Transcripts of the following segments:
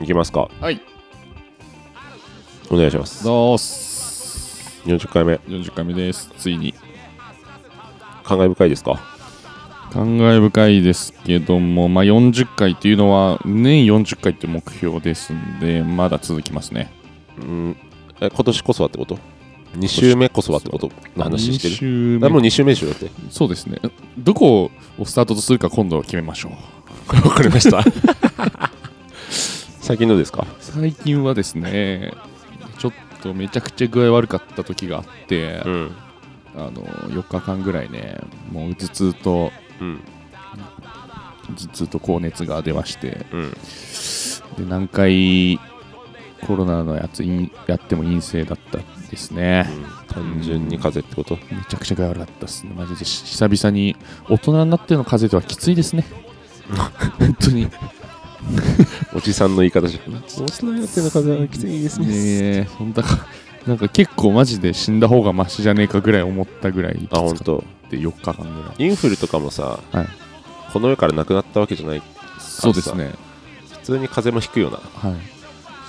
いきますか。はい。お願いします。どうす。40回目。40回目です。ついに。感慨深いですか？感慨深いですけども、まあ、40回っていうのは年40回って目標ですんでまだ続きますね。うん。え今年こそはってこと？2週目こそはってこと？の話して2る週目。あもう2週目でしょだって。そうですね。どこをスタートとするか今度は決めましょう。わかりました最近どうですか？最近はですねちょっとめちゃくちゃ具合悪かった時があって、うん。あの4日間ぐらいねもう頭痛とうん。頭痛と高熱が出ましてうん。で何回コロナのやつ陰やっても陰性だったんですね。単純に風邪ってこと？めちゃくちゃ具合悪かったですね。マジでし久々に大人になっての風邪ではきついですね。本当におじさんの言い方じゃん大人になっての風邪はきついですね。えそんなかなんか結構マジで死んだ方がマシじゃねえかぐらい思ったぐらいきつかっあ本当。て4日間ぐらい。インフルとかもさ、はい。この世からなくなったわけじゃないそうですね。普通に風邪もひくよな。はい。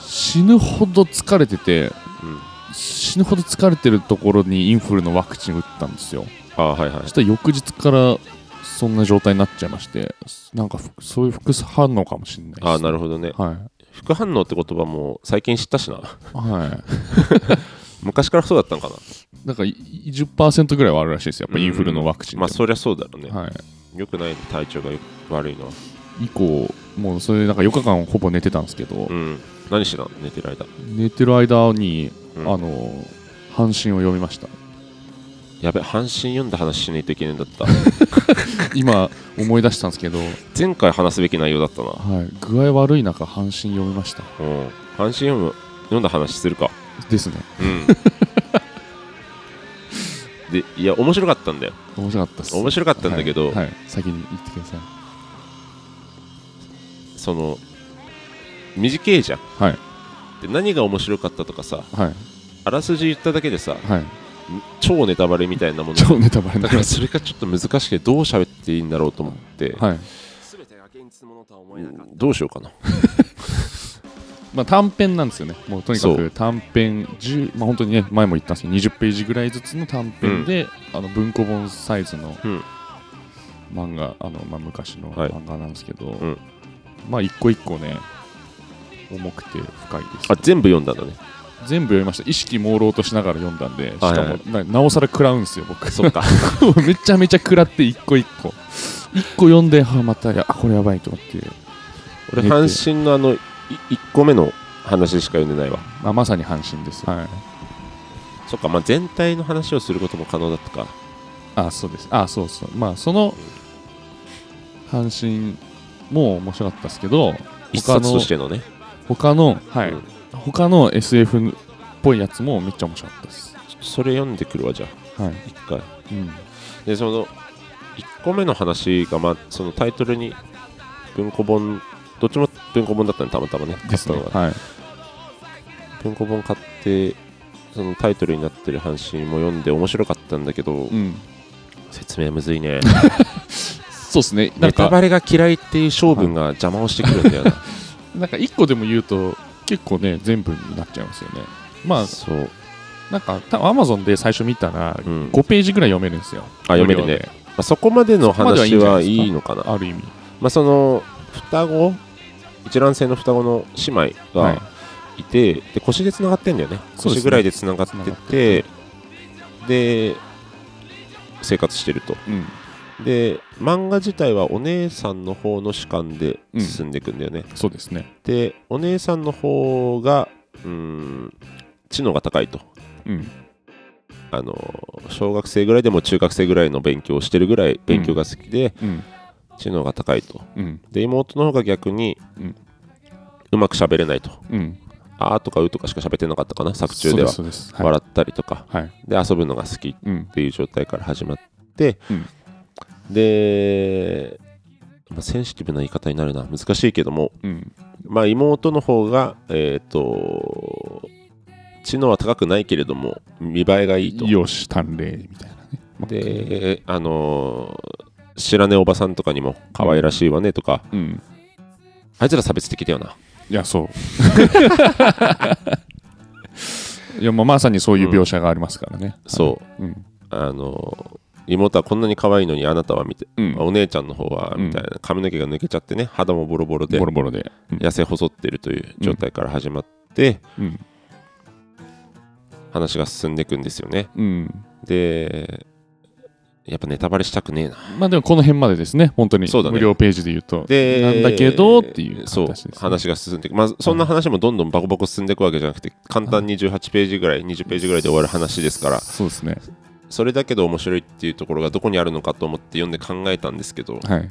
死ぬほど疲れててうん。死ぬほど疲れてるところにインフルのワクチン打ったんですよ。あはいはい。そしたら翌日からそんな状態になっちゃいましてなんかふそういう副反応かもしれないです、あなるほどね。は副反応って言葉も最近知ったしな。いはい。昔からそうだったのかな。なんかい10%ぐらいはあるらしいですよ。やっぱインフルのワクチンまあそりゃそうだろうね、はい。よくない体調がよ悪いのは。以降もうそれでなんか4日間ほぼ寝てたんですけど、うん。何してたの？寝てる間、寝てる間に、うん。あの阪神を読みましたやべ阪神読んだ話しないといけないんだった。今思い出したんですけど、前回話すべき内容だったな。はい、具合悪い中阪神読みました。うん。阪神読む読んだ話するか。ですね。うん。でいや面白かったんだよ。面白かったです。面白かったんだけど、はい。はい。先に言ってください。その短いじゃん。はい。で何が面白かったとかさはい。あらすじ言っただけでさはい超ネタバレみたいなもの。超ネタバレにだからそれがちょっと難しくてどう喋っていいんだろうと思って、はい。うん。どうしようかな。まあ、短編なんですよね。もうとにかく短編10まあ本当にね前も言ったんですけど20ページぐらいずつの短編で、あの文庫本サイズのうん。漫画あの、まあ、昔のはい。漫画なんですけど、ん。まあ一個一個ね重くて深いですあ全部読んだんだね全部読みました。意識朦朧としながら読んだんでしかも、ななおさら食らうんですよ僕。そっか。めちゃめちゃ食らって一個一個。一個読んではまたやあこれやばいと思って、俺阪神のあの1個目の話しか読んでないわ。まあ、まさに阪神です、はい、そっかまあ全体の話をすることも可能だったか。あそうです。あそうそう。まあその阪神も面白かったですけど一冊としてのね。他のはい、うん他の SF っぽいやつもめっちゃ面白かったです。それ読んでくるわじゃあ。はい、一回。うん、でその1個目の話が、まあ、そのタイトルに文庫本どっちも文庫本だったねたまたまね。買ったのが、はい。文庫本買ってそのタイトルになってる阪神も読んで面白かったんだけど、うん。説明むずいね。そうですね。ネタバレが嫌いっていう性分が邪魔をしてくるんだよな、なんか一個でも言うと結構ね全部になっちゃいますよね。まあそう。なんか多分アマゾンで最初見たらうん。5ページぐらい読めるんですよ。あ読めるね。無料で。まあ、そこまでのそこまではいいん話はじゃないですか。いいのかな。ある意味。まあ、その双子？一卵性の双子の姉妹はい。がいて、で腰でつながってんだよね。そうですね。腰ぐらいでつながって繋がて。で生活してると。うんで漫画自体はお姉さんの方の主観で進んでいくんだよね、そうですね。でお姉さんの方がうーん知能が高いと。うん。あの小学生ぐらいでも中学生ぐらいの勉強をしてるぐらい勉強が好きで、うん。知能が高いと。うん。で妹の方が逆に、ううんまく喋れないと。うん。あーとかうとかしか喋ってなかったかな作中では。笑ったりとか。はい。で遊ぶのが好きっうんていう状態から始まって、うんで、まあ、センシティブな言い方になるな。難しいけども、うん。まあ、妹の方がえっ、と知能は高くないけれども見栄えがいいと。よし鍛錬みたいなね。まあであのー知らねえおばさんとかにも可愛らしいわねとか、うん。あいつら差別的だよな。いやそう。いやまあまさにそういう描写がありますからね、そう。うん。あの妹はこんなに可愛いのにあなたは見て、うん。お姉ちゃんの方はうんみたいな髪の毛が抜けちゃってね肌もボロボロでボロボロで、うん。痩せ細ってるという状態から始まって、うん。話が進んでいくんですよね。うん、でやっぱネタバレしたくねえな。まあでもこの辺までですね。本当にそうだね。無料ページで言うとでなんだけどっていうそう話が進んでいく。まあそんな話もどんどんバコバコ進んでいくわけじゃなくて簡単に18ページぐらい20ページぐらいで終わる話ですから。そうですねそれだけど面白いっていうところがどこにあるのかと思って読んで考えたんですけど、まはい。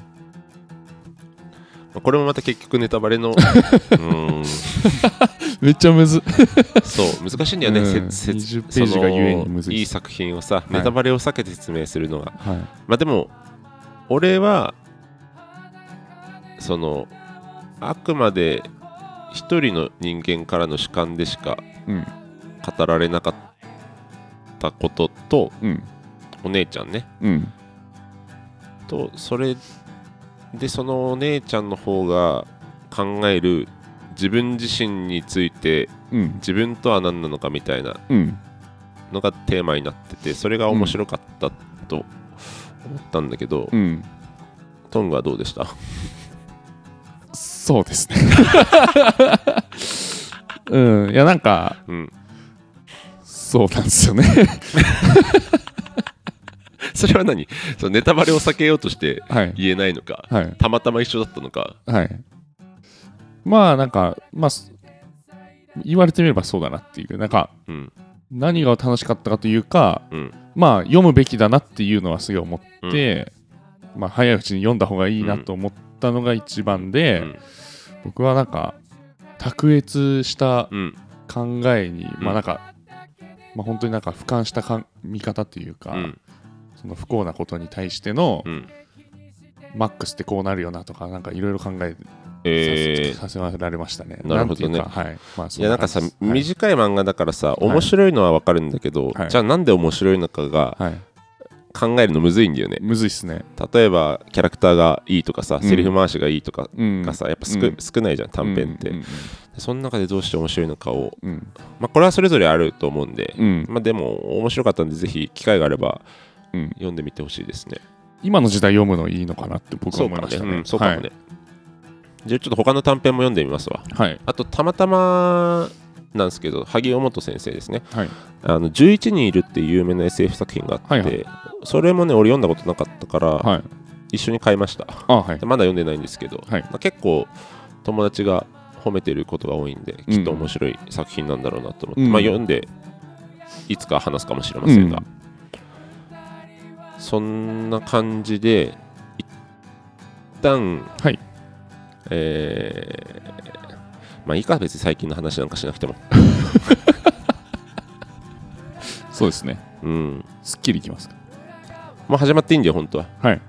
あこれもまた結局ネタバレのうーん。めっちゃむず。そう難しいんだよね、うん。せせ20ページがゆえにむずい。いい作品をさネタバレを避けて説明するのが、はい。まあでも俺はそのあくまで一人の人間からの主観でしかうん。語られなかったこととうん。お姉ちゃんね。うん。とそれでそのお姉ちゃんの方が考える自分自身についてうん。自分とは何なのかみたいなうん。のがテーマになっててそれが面白かったと思ったんだけど、うん。トングはどうでした？そうですね。うん。いやなんかうんそうなんですよね。それは何？そのネタバレを避けようとしてはい。言えないのかはい。たまたま一緒だったのか。はい。まあなんかまあす言われてみればそうだなっていう。なんかうん。何が楽しかったかというかうん。まあ読むべきだなっていうのはすごい思って、まあ早いうちに読んだ方がいいなと思ったのが一番で、うん。僕はなんか卓越したうん。考えに、まあなんか、まあ本当になんか俯瞰したかん見方っていうか、うん。その不幸なことに対しての、うん。マックスってこうなるよなとかなんかいろいろ考ええー。させられましたね。なるほどね。いはい。まあ、いやなんかさ、そ感じです。短い漫画だからさ面白いのは分かるんだけど、はい。じゃあなんで面白いのかがはい、はい。考えるのむずいんだよね。むずいっすね。例えばキャラクターがいいとかさ、ん。セリフ回しがいいとかうん。がさやっぱ少,、うん。少ないじゃん短編って、うんその中でどうして面白いのかを、うん。まあ、これはそれぞれあると思うんで、うん。まあ、でも面白かったんでぜひ機会があればうん。読んでみてほしいですね。今の時代読むのいいのかなって僕は思いましたね。うん、そうかもね、じゃあちょっと他の短編も読んでみますわ。はい。はい。あとたまたまなんですけど萩尾本先生ですねはい。あの11人いるっていう有名な SF 作品があって、はいはいそれもね俺読んだことなかったから、はい。一緒に買いましたあ、はい。まだ読んでないんですけど、はいまあ結構友達が褒めてることが多いんできっと面白い作品なんだろうなと思って、うんまあ読んでいつか話すかもしれませんが、うんそんな感じで一旦はい。えーまあいいか別に最近の話なんかしなくても そうですね。うんすっきりいきますか。もう始まっていいんだよ本当ははい。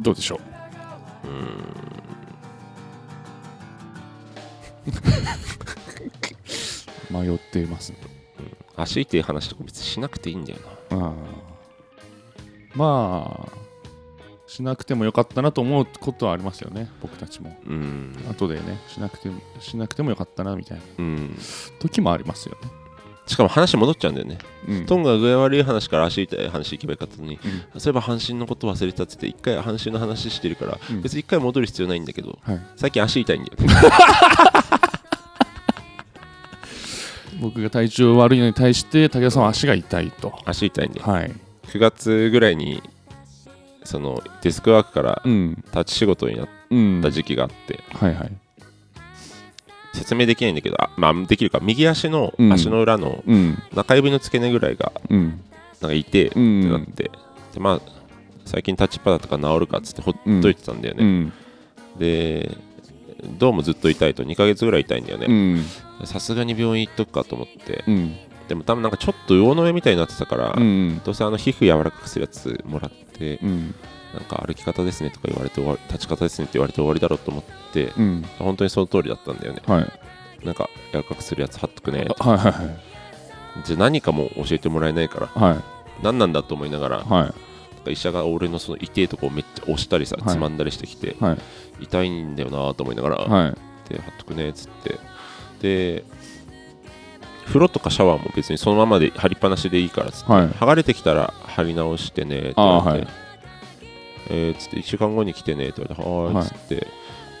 どうでしょう 迷っていますね。足痛い話とか別にしなくていいんだよなあーまあ、しなくてもよかったなと思うことはありますよね、僕たちも。うん。後でね、しなくてもしなくてもよかったなみたいなうん。時もありますよね。しかも話戻っちゃうんだよね。うん。トンが具合悪い話から足痛い話行けばよかったのに、うん。そういえば阪神のこと忘れてたって言って一回阪神の話してるから、うん。別に一回戻る必要ないんだけどはい、最近足痛いんだよ。ね僕が体調悪いのに対して武田さんは足が痛いと。足痛いんではい。9月ぐらいにそのデスクワークからうん。立ち仕事になっうん。た時期があって、はいはい。説明できないんだけどあまあできるか右足のうん足の裏のうん。中指の付け根ぐらいがうん。なんか痛えってうんなって、でまあ最近立ちっぱだとか治るかっつってほっといてたんだよね、うん。でどうもずっと痛いと2ヶ月ぐらい痛いんだようねん。さすがに病院行っとくかと思ってうん。でも多分なんかちょっと魚の目みたいになってたから、うん。どうせあの皮膚柔らかくするやつもらって、うん。なんか歩き方ですねとか言われて終わり立ち方ですねって言われて終わりだろうと思ってうん。本当にその通りだったんだよねはい。なんか柔らかくするやつ貼っとくねはいはいはい。じゃあ何かも教えてもらえないからはい。何なんだと思いながらはい。医者が俺のその痛いとこをめっちゃ押したりさ、はいつまんだりしてきて、はい痛いんだよなと思いながら、はいで貼っとくねっつってで風呂とかシャワーも別にそのままで貼りっぱなしでいいからっつって、はい。剥がれてきたら貼り直してねって言われてはい。えー、つって1週間後に来てねって言われてはーいっつって、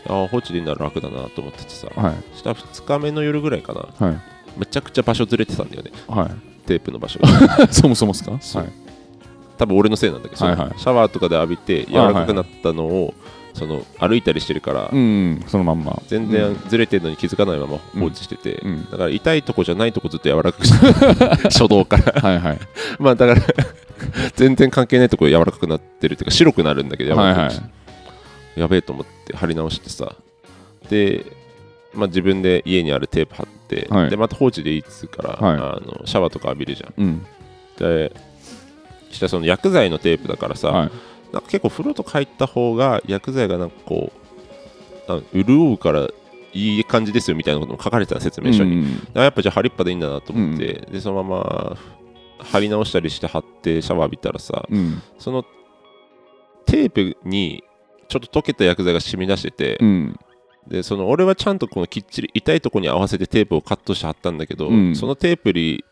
あー放置でいいなら楽だなと思っててさ、はい。したら2日目の夜ぐらいかなはい。めちゃくちゃ場所ずれてたんだよねはテープの場所が。い そもそもですか？はい。多分俺のせいなんだけど、はいはい。シャワーとかで浴びて柔らかくなったのを、その歩いたりしてるから、うんそのまんま。全然ずれてるのに気づかないまま放置してて、うん。だから痛いとこじゃないとこずっと柔らかくして 初動から。はいはい。まあだから全然関係ないとこ柔らかくなってるっていうか白くなるんだけど柔はいはい。やべえと思って貼り直してさ。で、まあ、自分で家にあるテープ貼って、はい。でまた放置でいいっつうから、はい。あのシャワーとか浴びるじゃん。うん。でしたらその薬剤のテープだからさ、はいなんか結構風呂とか入った方が薬剤がなんかこうなんか潤うからいい感じですよみたいなことも書かれてた説明書に、うんやっぱじゃあ貼りっぱでいいんだなと思って、でそのまま貼り直したりして貼ってシャワー浴びたらさうん。そのテープにちょっと溶けた薬剤が染み出してて、うん。でその俺はちゃんとこのきっちり痛いとこに合わせてテープをカットして貼ったんだけど、うん。そのテープに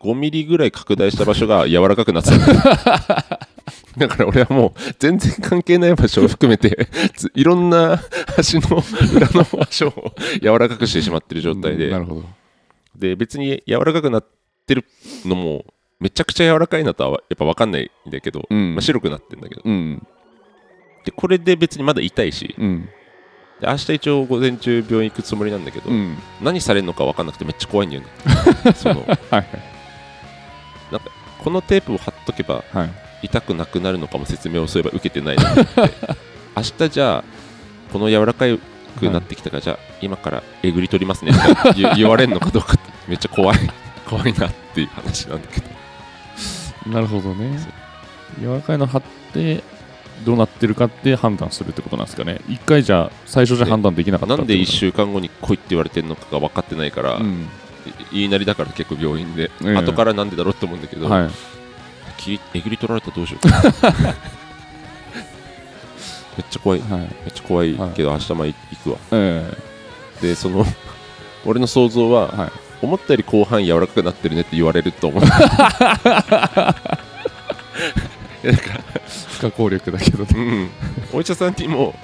5ミリぐらい拡大した場所が柔らかくなってた だから俺はもう全然関係ない場所を含めてついろんな足の裏の場所を柔らかくしてしまってる状態で、なるほど。で別に柔らかくなってるのもめちゃくちゃ柔らかいなとはやっぱ分かんないんだけど、うん。まあ、白くなってんだけど。うん。でこれで別にまだ痛いしうん。で明日一応午前中病院行くつもりなんだけど、うん。何されるのか分かんなくてめっちゃ怖いんだよね。その。はいこのテープを貼っとけばはい痛くなくなるのかも説明をそういえば受けてないなと思って。明日じゃあこの柔らかくなってきたから、じゃあ今からえぐり取りますね。って言言われるのかどうかって。めっちゃ怖い。怖いなっていう話なんだけど。なるほどね。柔らかいの貼ってどうなってるかって判断するってことなんですかね。一回じゃあ最初じゃ判断できなかったなんで1一週間後に来いって言われてるのかが分かってないから、うん。言いなりだから結構病院で、ええ。後からなんでだろうって思うんだけど、はい切りえぐり取られたらどうしよう めっちゃ怖い。めはい。っちゃ怖いけど、明日まあ行くわ。えでその 俺の想像は、えはい。思ったより後半柔らかくなってるねって言われると思う。いやなんか、不可抗力だけどね。うん、お医者さんにも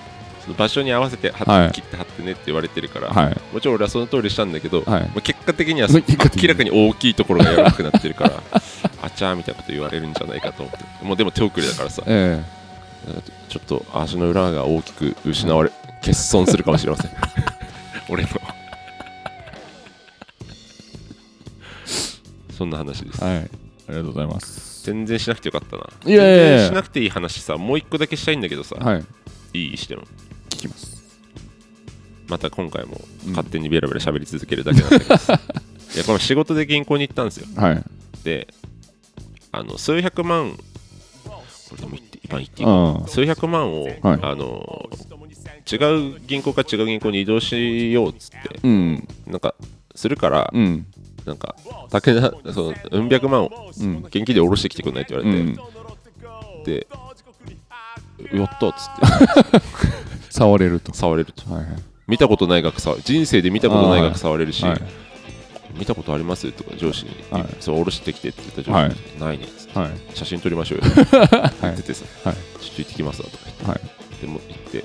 その場所に合わせて貼って、はい。切って貼ってねって言われてるから、はい。もちろん俺はその通りしたんだけど、はい。まあ結果的には 明らかに大きいところが柔らかくなってるから あちゃーみたいなこと言われるんじゃないかと思って。もうでも手遅れだからさ。えちょっと足の裏が大きく失われ欠損するかもしれません。俺の。そんな話です。えはい。ありがとうございます。全然しなくてよかったな。いやしなくていい話さもう一個だけしたいんだけどさ、はい。い、い？しても聞きます。また今回もうん。勝手にベラベラ喋り続けるだけなんだけど。さ、いやこの仕事で銀行に行ったんですよ。はい。であの数百万これでも言って今言っていいあ数百万を、はい。あの違う銀行か違う銀行に移動しようっつってうん。なんかするから、うん。なんか武田そのうん百万をうん。現金で下ろしてきてくんないって言われて、うん。でやったっつって 触れると。触れると。はいはい。見たことない額触人生で見たことない額触れるし、はい。見たことありますとか上司に、はい。そう下ろしてきてって言った上司に、ないね。はい。写真撮りましょうよ。って言はいっててさ、はい。ちょっと行ってきますわとか言って、はい。でも行って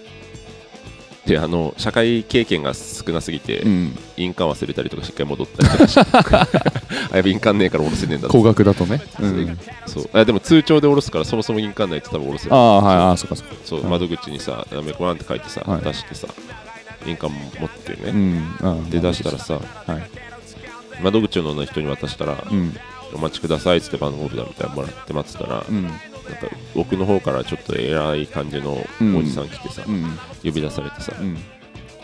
であの社会経験が少なすぎて、うん。印鑑忘れたりとかしっかり戻ったりとかしてあやべ印鑑ねえから下ろせねえんだ高額だとね。うん。そう。あでも通帳で下ろすからそもそも印鑑ないと多分下ろせない。ああはいああそっかそっか。そうはい窓口にさ「やめこらん」って書いてさ、はい。出してさ印鑑持ってね、うん。で出したらさはい。窓口の人に渡したらうん「お待ちください」っつって番号札みたいなのもらって待ってたら、奥の方からちょっと偉い感じのおじさん来てさ、うん。呼び出されてさ「うん。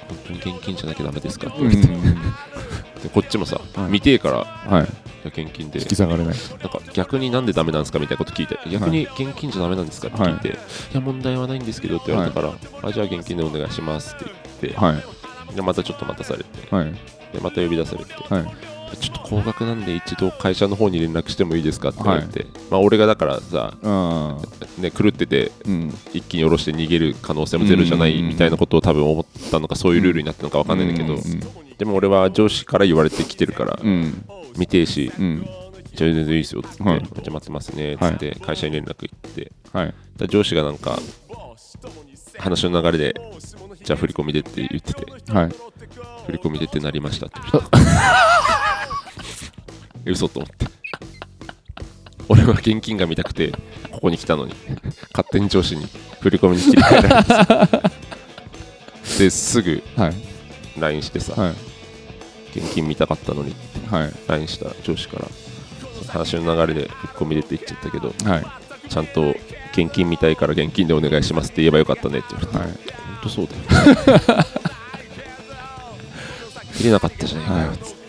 本当に現金じゃなきゃダメですか?」ってう言われて、こっちもさ、はい。見てえからはい。現金で。引き下がれない。なんか逆になんでダメなんですかみたいなこと聞いて逆に現金じゃダメなんですかって聞いて、い、や問題はないんですけどって言われたから、あじゃあ現金でお願いしますって言って、はい。でまたちょっと待たされてはい。でまた呼び出されてはいちょっと高額なんで一度会社の方に連絡してもいいですかって言われて、まあ俺がだからさ、うん。ね、狂っててうん。一気に下ろして逃げる可能性もゼロじゃないみたいなことを多分思ったのかそういうルールになったのか分かんないんだけど、でも俺は上司から言われてきてるからうん。見てえしうん。じゃあ全然いいですよっつって、はい。じゃあ待ってますねっつって会社に連絡行って、はい。上司がなんか話の流れでじゃあ振り込みでって言ってて。はい。振り込みでってなりましたって 嘘と思って。俺は現金が見たくてここに来たのに勝手に上司に振り込みに切り替えられてです ぐはい。LINE してさ、はい。現金見たかったのにってはい。LINE した上司から話の流れで振り込みでって言っちゃったけどはい。ちゃんと現金見たいから現金でお願いしますって言えばよかったねって言われて。はい。本当そうだよ 切れなかったじゃないかよ、はい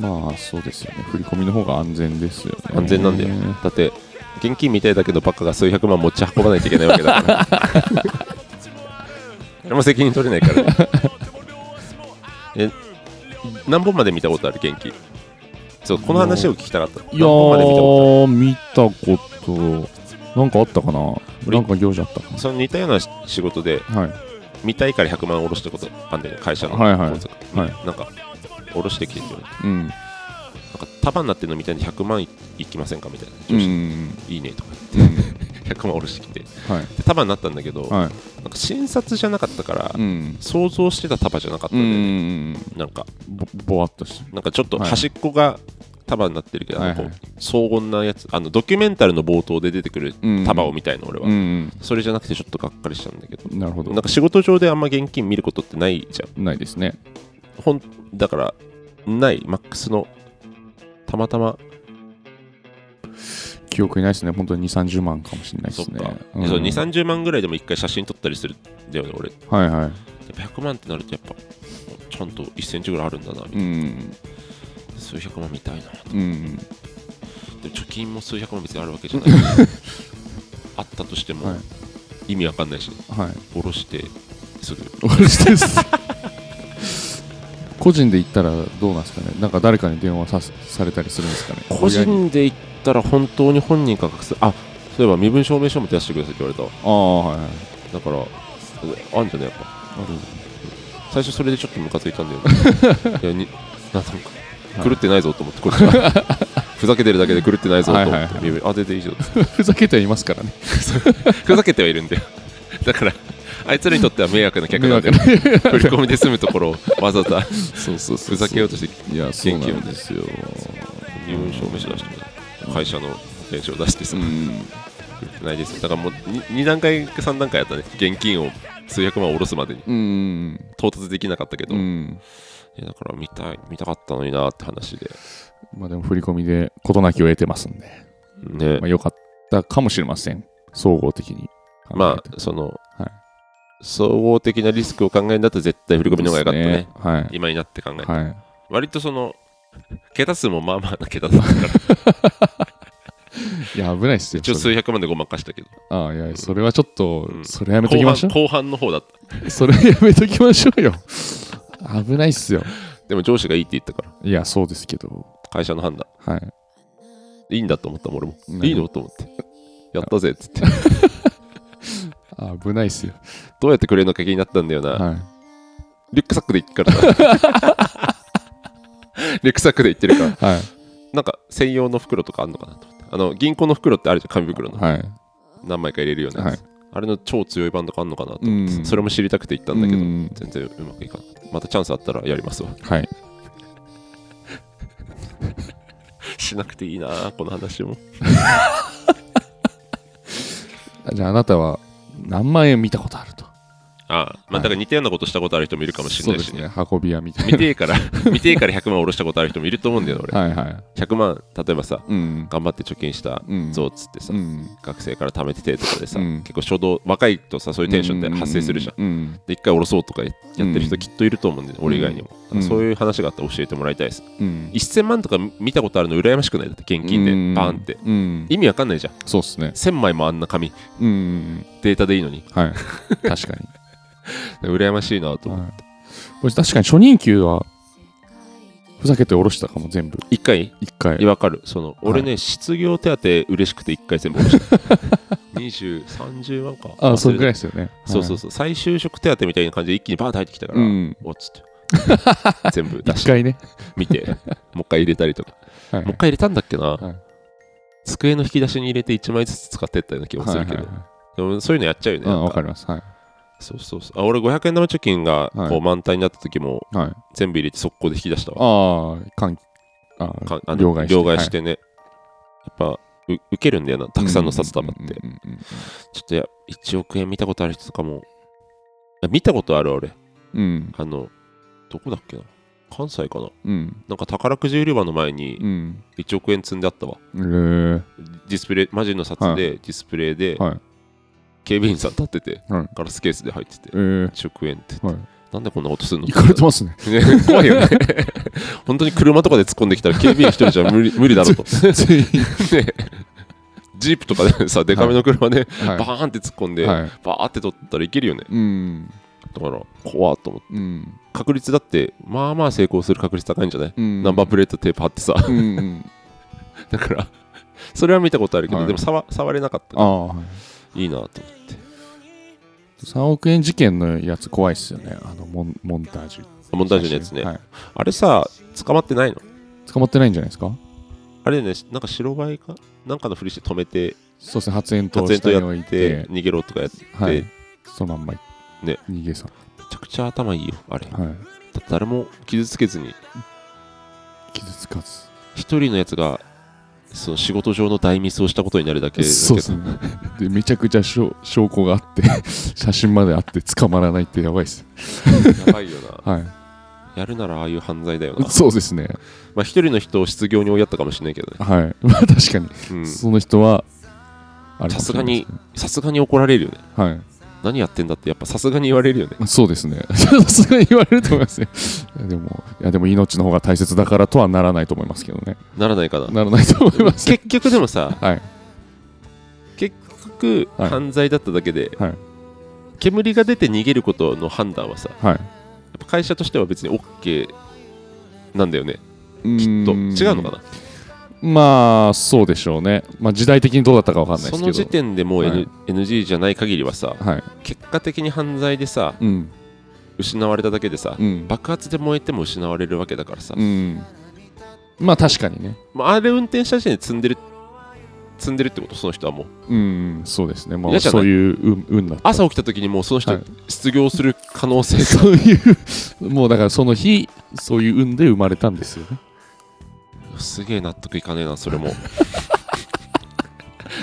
まあそうですよね。振り込みの方が安全ですよね。安全なんだよ。だって現金みたいだけどバカが数百万持ち運ばないといけないわけだから。誰も責任取れないから。ねえ何本まで見たことある？現金。そうこの話を聞きたかった。いやー見たことなんかあったかな？俺なんか行事あったかとその似たような仕事でなはい。見たいから100万下ろしたことあんだよね会社のはいはいはい。なんか下ろしてきてって言われてうん。なんか束になってるのみたいに100万いいきませんかみたいな。うん上司にいいねとか言って。100万下ろしてきて。はい。で束になったんだけど、はい。なんか診察じゃなかったから、うん。想像してた束じゃなかったうんんだよね、うんなんか。ぼぼわっとして。なんかちょっとはい。端っこが束になってるけど、はい荘厳なやつあのドキュメンタルの冒頭で出てくるうん束を見たいの俺は、うんそれじゃなくてちょっとがっかりしたんだけど。なるほど。なんか仕事上であんま現金見ることってないじゃん。ないですねほんだからない。マックスのたまたま。記憶にないですね。本当に2 3 0万かもしれないですね。そうん。そう2 3 0万ぐらいでも一回写真撮ったりするんだよね俺はいはい。やっぱ100万ってなるとやっぱちゃんと1センチぐらいあるんだなみたいな、うん数百万見たいな。うんで貯金も数百万別にあるわけじゃない。あったとしても、はい。意味わかんないしはい。下ろしてすぐ私です個人で言ったらどうなんですかね？なんか誰かに電話さされたりするんですかね？個人で言ったら本当に本人が隠す。あそういえば身分証明書も出してくださいって言われたわああはいはい。だからあんじゃねやっぱ。ある。最初それでちょっとムカついたんだよね。いやになんか狂ってないぞと思ってこっちは。ふざけてるだけで狂ってないぞと思って、はいはいはい。あ全然いいぞ ふざけてはいますからね。ふざけてはいるんだよ だからあいつらにとっては迷惑な客なんだよ 迷惑振り込みで済むところをわざわざ そうそうふざけようとしていやそうなんですよ。身分証明書出しても会社の保険証出してさ、うん。ないですよ。だからもう 2, 段階か3段階やったね。現金を数百万下ろすまでに。うん。到達できなかったけど、だから見たい見たかったのになって話で。まあでも振り込みで事なきを得てますんで。ね。まあ良かったかもしれません。総合的にまあその、はい。総合的なリスクを考えるんだったら絶対振り込みの方が良かったね。ですはい。今になって考えて、はい。割とその桁数もまあまあな桁だったから。いや危ないっすよ一応数百万でごまかしたけど。ああいやそれはちょっと、うん。それやめときましょ後半の方だった。うそれやめときましょうよ。危ないっすよ。でも上司がいいって言ったから。いやそうですけど。会社の判断。はい。いいんだと思った俺も。うんいいの？と思って。やったぜっつって あ危ないっすよ。どうやってくれるのか気になったんだよな、はい。リュックサックで行くからさ リュックサックで行ってるから。はい。なんか専用の袋とかあんのかなと思って。あの銀行の袋ってあるじゃん紙袋の。はい。何枚か入れるようなやつ、はあれの超強い版とかあんのかなとう思って、ん。それも知りたくて行ったんだけど、うん。全然うまくいかなまたチャンスあったらやりますわ。はい。しなくていいなこの話も。じゃああなたは何万円見たことあると。ああまあだから似たようなことしたことある人もいるかもしれそうないし、ですね。運び屋みたい見てえから 見てえから100万下ろしたことある人もいると思うんだよね俺、なはいはい。100万例えばさうん。頑張って貯金したうん。ぞっつってさ、うん。学生から貯めててとかでさ、うん。結構初動若いとさそういうテンションで発生するじゃん、うん。で一回下ろそうとかやってる人きっといると思うんで、俺以外にも、うん。そういう話があったら教えてもらいたいです、うん。1000万とか見たことあるの羨ましくないだって現金でうん。バーンって。うん。意味わかんないじゃん。そうっすね。1000枚もあんな紙。うん。データでいいのに。はい。確かに 羨ましいなと思う、はい。これ確かに初任給はふざけて下ろしたかも全部。1回？一回。わかる。その俺ね、失業手当嬉しくて1回全部下ろした。2030万か。あそれぐらいいですよね。そうそうそう。再就職手当みたいな感じで一気にバーンと入ってきたから、うん。おっつって。全部出し一回ね。見て。もう一回入れたりとか。はい。もう一回入れたんだっけな、はい。机の引き出しに入れて1枚ずつ使ってったような気もするけど、はいはいはいでもそういうのやっちゃうよねわかります。はいそうそうそう。あ俺500円玉貯金がはい。こう満タンになった時もはい。全部入れて速攻で引き出したわ、ああかんあかあの両替して。両替してね、やっぱう受けるんだよな。たくさんの札束って、ちょっとや1億円見たことある人とかもあ見たことある俺。うん。あのどこだっけな。関西かな。うん。なんか宝くじ売り場の前にうん。1億円積んであったわ。うんへディスプレイマジの札ではい。ディスプレイでえはい警備員さん立っててはい。ガラスケースで入っててえー。1億円って。はい。なんでこんなことするの？行かれてますね。ね怖いよね。本当に車とかで突っ込んできたら警備員一人じゃ無理無理だろうと。全員ね。ジープとかでさデカめの車ではバーンって突っ込んで、いはい。バーって取ったらいけるよね。うん。だから怖っと思って。うん。確率だってまあまあ成功する確率高いんじゃない、うん。ナンバープレートテープ貼ってさ。うんうん。だからそれは見たことあるけど、はい。でも触触れなかった。ああはいいいなと思って。3億円事件のやつ怖いっすよね。あのモンモンタージュ。モンタージュのやつね、はい。あれさ捕まってないの？捕まってないんじゃないですか？あれねなんか白バイか？なんかのふりして止めてそうですね。発煙筒発煙筒や下に置いでて。逃げろとかやって、はい。めそのまんまね。逃げさちゃくちゃ頭いいよあれ。だはい。って誰も傷つけずに。傷つかず。一人のやつがその仕事上の大ミスをしたことになるだけそうですね。でめちゃくちゃ証証拠があって 写真まであって捕まらないってやばいっす。やばいよな。はい。やるならああいう犯罪だよな。そうですね。まあ一人の人を失業に追いやったかもしれないけどね。はい。まあ確かに。うん。その人はあれかもしれないですね。さすがに怒られるよね。はい何やってんだってやっぱさすがに言われるよね そうですね。さすがに言われると思いますね。でも、いやでも命の方が大切だからとはならないと思いますけどね。ならないかなならないと思います。結局でもさはい。結局はい犯罪だっただけで、はい煙が出て逃げることの判断はさはい。やっぱ会社としては別に OK なんだよねきっと違うのかな？まあ、そうでしょうね。まあ、時代的にどうだったかわかんないですけど。その時点でもう、N はい NG じゃない限りはさはい。結果的に犯罪でさうん。失われただけでさ、うん。爆発で燃えても失われるわけだからさ、うん。まあ、確かにね。まあ、あれ運転した時点で積んでる積んでるってことその人はもううん、そうですね。まあ、そういう運運だった。朝起きた時にもうその人はい失業する可能性が、そういう、もうだからその日、そういう運で生まれたんですよね。すげえ納得いかねえなそれも。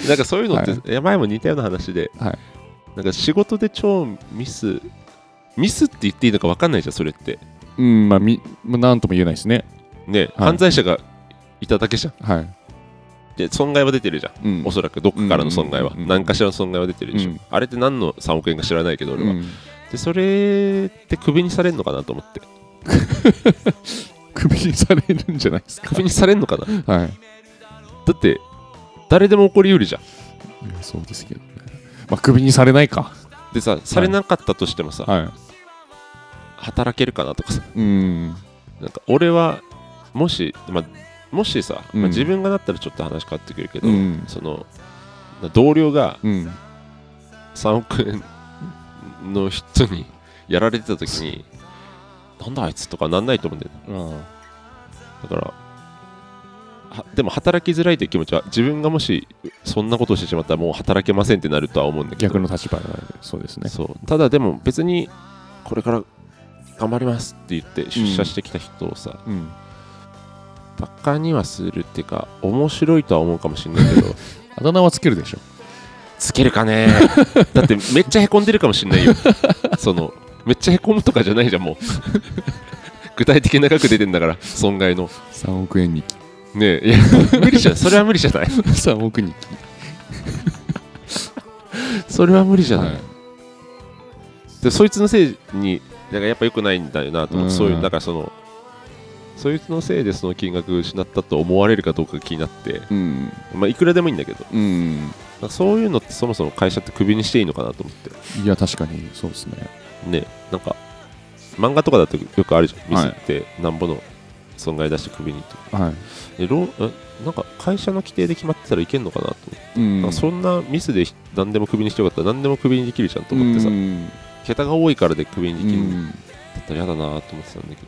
なんかそういうのって、はい。いや前も似たような話で、はい。なんか仕事で超ミスミスって言っていいのか分かんないじゃんそれって。うん、まあ、み、まあ、なんとも言えないですね。ね、はい。犯罪者がいただけじゃん。はい。で損害は出てるじゃんうん。おそらく。どっかからの損害は、うんうんうんうん何かしらの損害は出てるでしょ、うん。あれって何の3億円か知らないけど俺は、うん。でそれってクビにされるのかなと思って クビにされるんじゃないですか？クビにされるのかな？はい。だって誰でも起こりうるじゃんいやそうですけどね。まあ、クビにされないか。でさされなかったとしてもさ、は働けるかなとかさい。うん。なんか俺はもし、まあ、もしさ、うんまあ自分がなったらちょっと話変わってくるけど、うん。その同僚がうん。3億円の人にやられてた時になんだあいつとかなんないと思うんだよね。だからはでも働きづらいという気持ちは自分がもしそんなことをしてしまったらもう働けませんってなるとは思うんだけど。逆の立場でそうですね。そう。ただでも別にこれから頑張りますって言って出社してきた人をさ、うん。バカにはするっていうか面白いとは思うかもしれないけど。あだ名はつけるでしょ。つけるかね。だってめっちゃへこんでるかもしれないよ。そのめっちゃへこむとかじゃないじゃんもう。具体的な額出てんだから損害の。3億円日記。ねえいや無理じゃん。それは無理じゃない？3億日記。それは無理じゃない、はい。でそいつのせいになんかやっぱ良くないんだよなと思って、うん。そういうだからそのそいつのせいでその金額を失ったと思われるかどうかが気になって、うん。まあ、いくらでもいいんだけど。うん。そういうのってそもそも会社ってクビにしていいのかなと思って。いや、確かにそうですね。ねなんか漫画とかだとよくあるじゃん。ミはい。スってなんぼの損害出してクビにとはい。え労えなんか会社の規定で決まってたらいけんのかなと思って、うん。そんなミスで何でもクビにしてよかった。ら何でもクビにできるじゃんと思ってさ、うん。桁が多いからでクビにできる。ん。だうんったら嫌だなと思ってたんだけ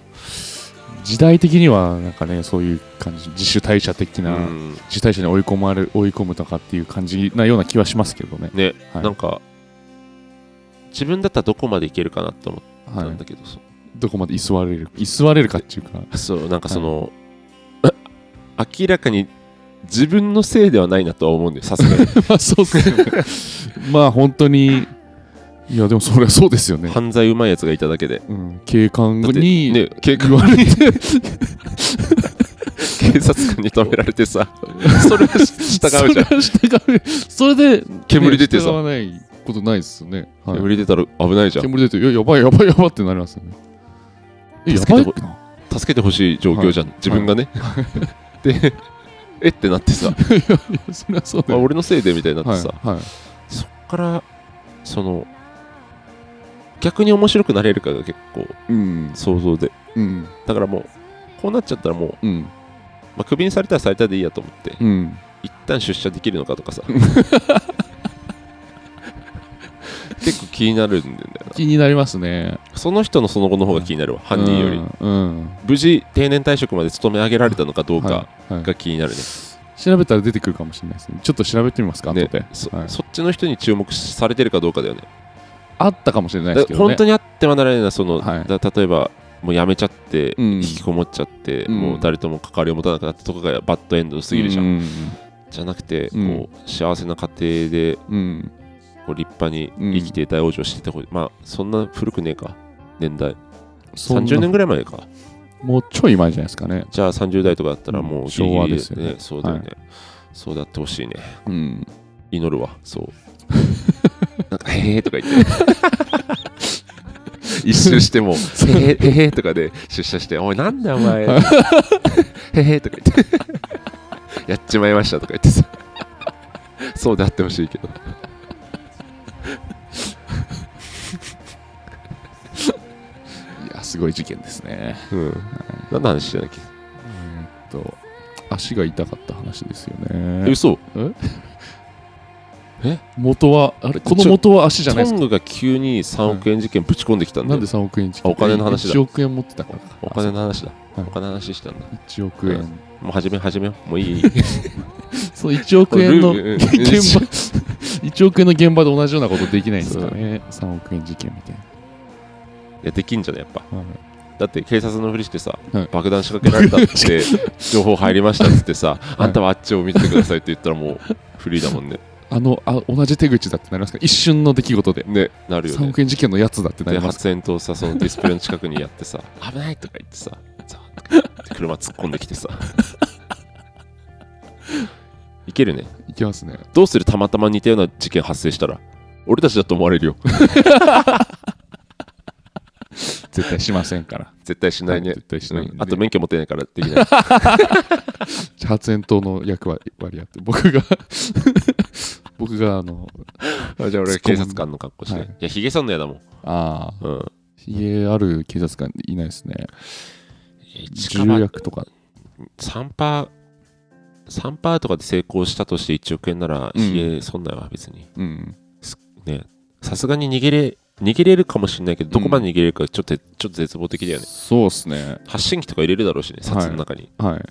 時代的にはなんかねそういう感じ。自主退社的ど、な、うん。自主退社に追い込まれ追い込むとかっていう感じなような気はしますけどね。ね、はい。なんか自分だったらどこまでいけるかなと思ったはいんだけど、そどこまで居座れる居座れるかっていうか。そうなんかその、明らかに自分のせいではないなとは思うんだよさすがに。まあそうっすね。まあ本当にいやでもそれはそうですよね、犯罪うまいやつがいただけで。うん、警官にね警官言われて。警察官に止められてさ。それは従うじゃん。それで煙出てさ。ね従わないことないですよね、はい。煙出たら危ないじゃん。煙出ていややばいやばいやばいってなりますよね。えや助けてばいかな助けてほしい状況じゃん、はい。自分がね、でえってなってさ、いやいやそそうだよ。あ俺のせいでみたいになってさ、はいはい。そっからその逆に面白くなれるかが結構うん。想像で。うん。だからもうこうなっちゃったらもう、うん。まあ、クビにされたらされたでいいやと思ってうん。一旦出社できるのかとかさ 結構気になるんだよな気になりますね。その人のその後の方が気になるわ。犯人より。うん。うん無事定年退職まで勤め上げられたのかどうかはい。はい。が気になるね。調べたら出てくるかもしれないですね。ちょっと調べてみますか後ねで、そはい。そっちの人に注目されてるかどうかだよね。あったかもしれないですけどね。本当にあってはならないなその、はい。だ例えばもう辞めちゃって、うん。引きこもっちゃって、うん。もう誰とも関わりを持たなくなったとかがバッドエンドすぎるじゃん、うん。じゃなくて、うん。こう幸せな家庭でうんこう立派に生きて大往生してた方、まあそんな古くねえか。年代。そんな。30年ぐらい前か。もうちょい前じゃないですかね。じゃあ30代とかだったらもうんうギリ。ギリ昭和ですよね。そうだよね、そうだってほしいね。うん。祈るわ。そう。なんかへえとか言って。一周してもへえへえとかで出社しておいなんだよお前。へえとか言って。やっちまいましたとか言ってさ。そうであってほしいけどすごい事件ですね。うん。何の話してんだっけ？えーっと足が痛かった話ですよえね嘘元はあれ？この元は足じゃないですか？トングが急に3億円事件ぶち込んできたんだよ。なんで3億円あお金の話だ。1億円持ってたから。かお金の話だ。はい。お金の話したんだ。1億円。もう始め始めよう。もういい。そう1億円の 現場 1億円の現場で同じようなことできないんですかね。3億円事件みたいいやできんじゃないやっぱな、はいだって警察のふりしてさ、はい爆弾仕掛けられたって 情報入りましたっつってさ、あんたはあっちを見ててくださいって言ったらもう フリーだもんね。あのあ同じ手口だってなりますか？一瞬の出来事でね、なるよ3ね。億円事件のやつだってなで、ります発煙筒さ、そのディスプレイの近くにやってさ、危ないとか言ってさ、車突っ込んできてさ。いけるね。いきますねどうする？たまたま似たような事件発生したら。俺たちだと思われるよ。絶対しませんから。絶対しないね。はい絶対しないうん。あと免許持ってないからできな。い。発煙筒の役割やって僕が 僕があのあじゃあ俺警察官の格好して。はい。い、や、ヒゲ剃んの嫌だもん。ああ。うん。家ある警察官いないですね。重役とか。3パー3パーとかで成功したとして1億円ならうん。ひげそんないわ別に。うん。ね。さすがに逃げれ逃げれるかもしれないけどどこまで逃げれるかちょっと、ちょっと絶望的だよね。そうっすね。発信機とか入れるだろうしね札の中に。はい。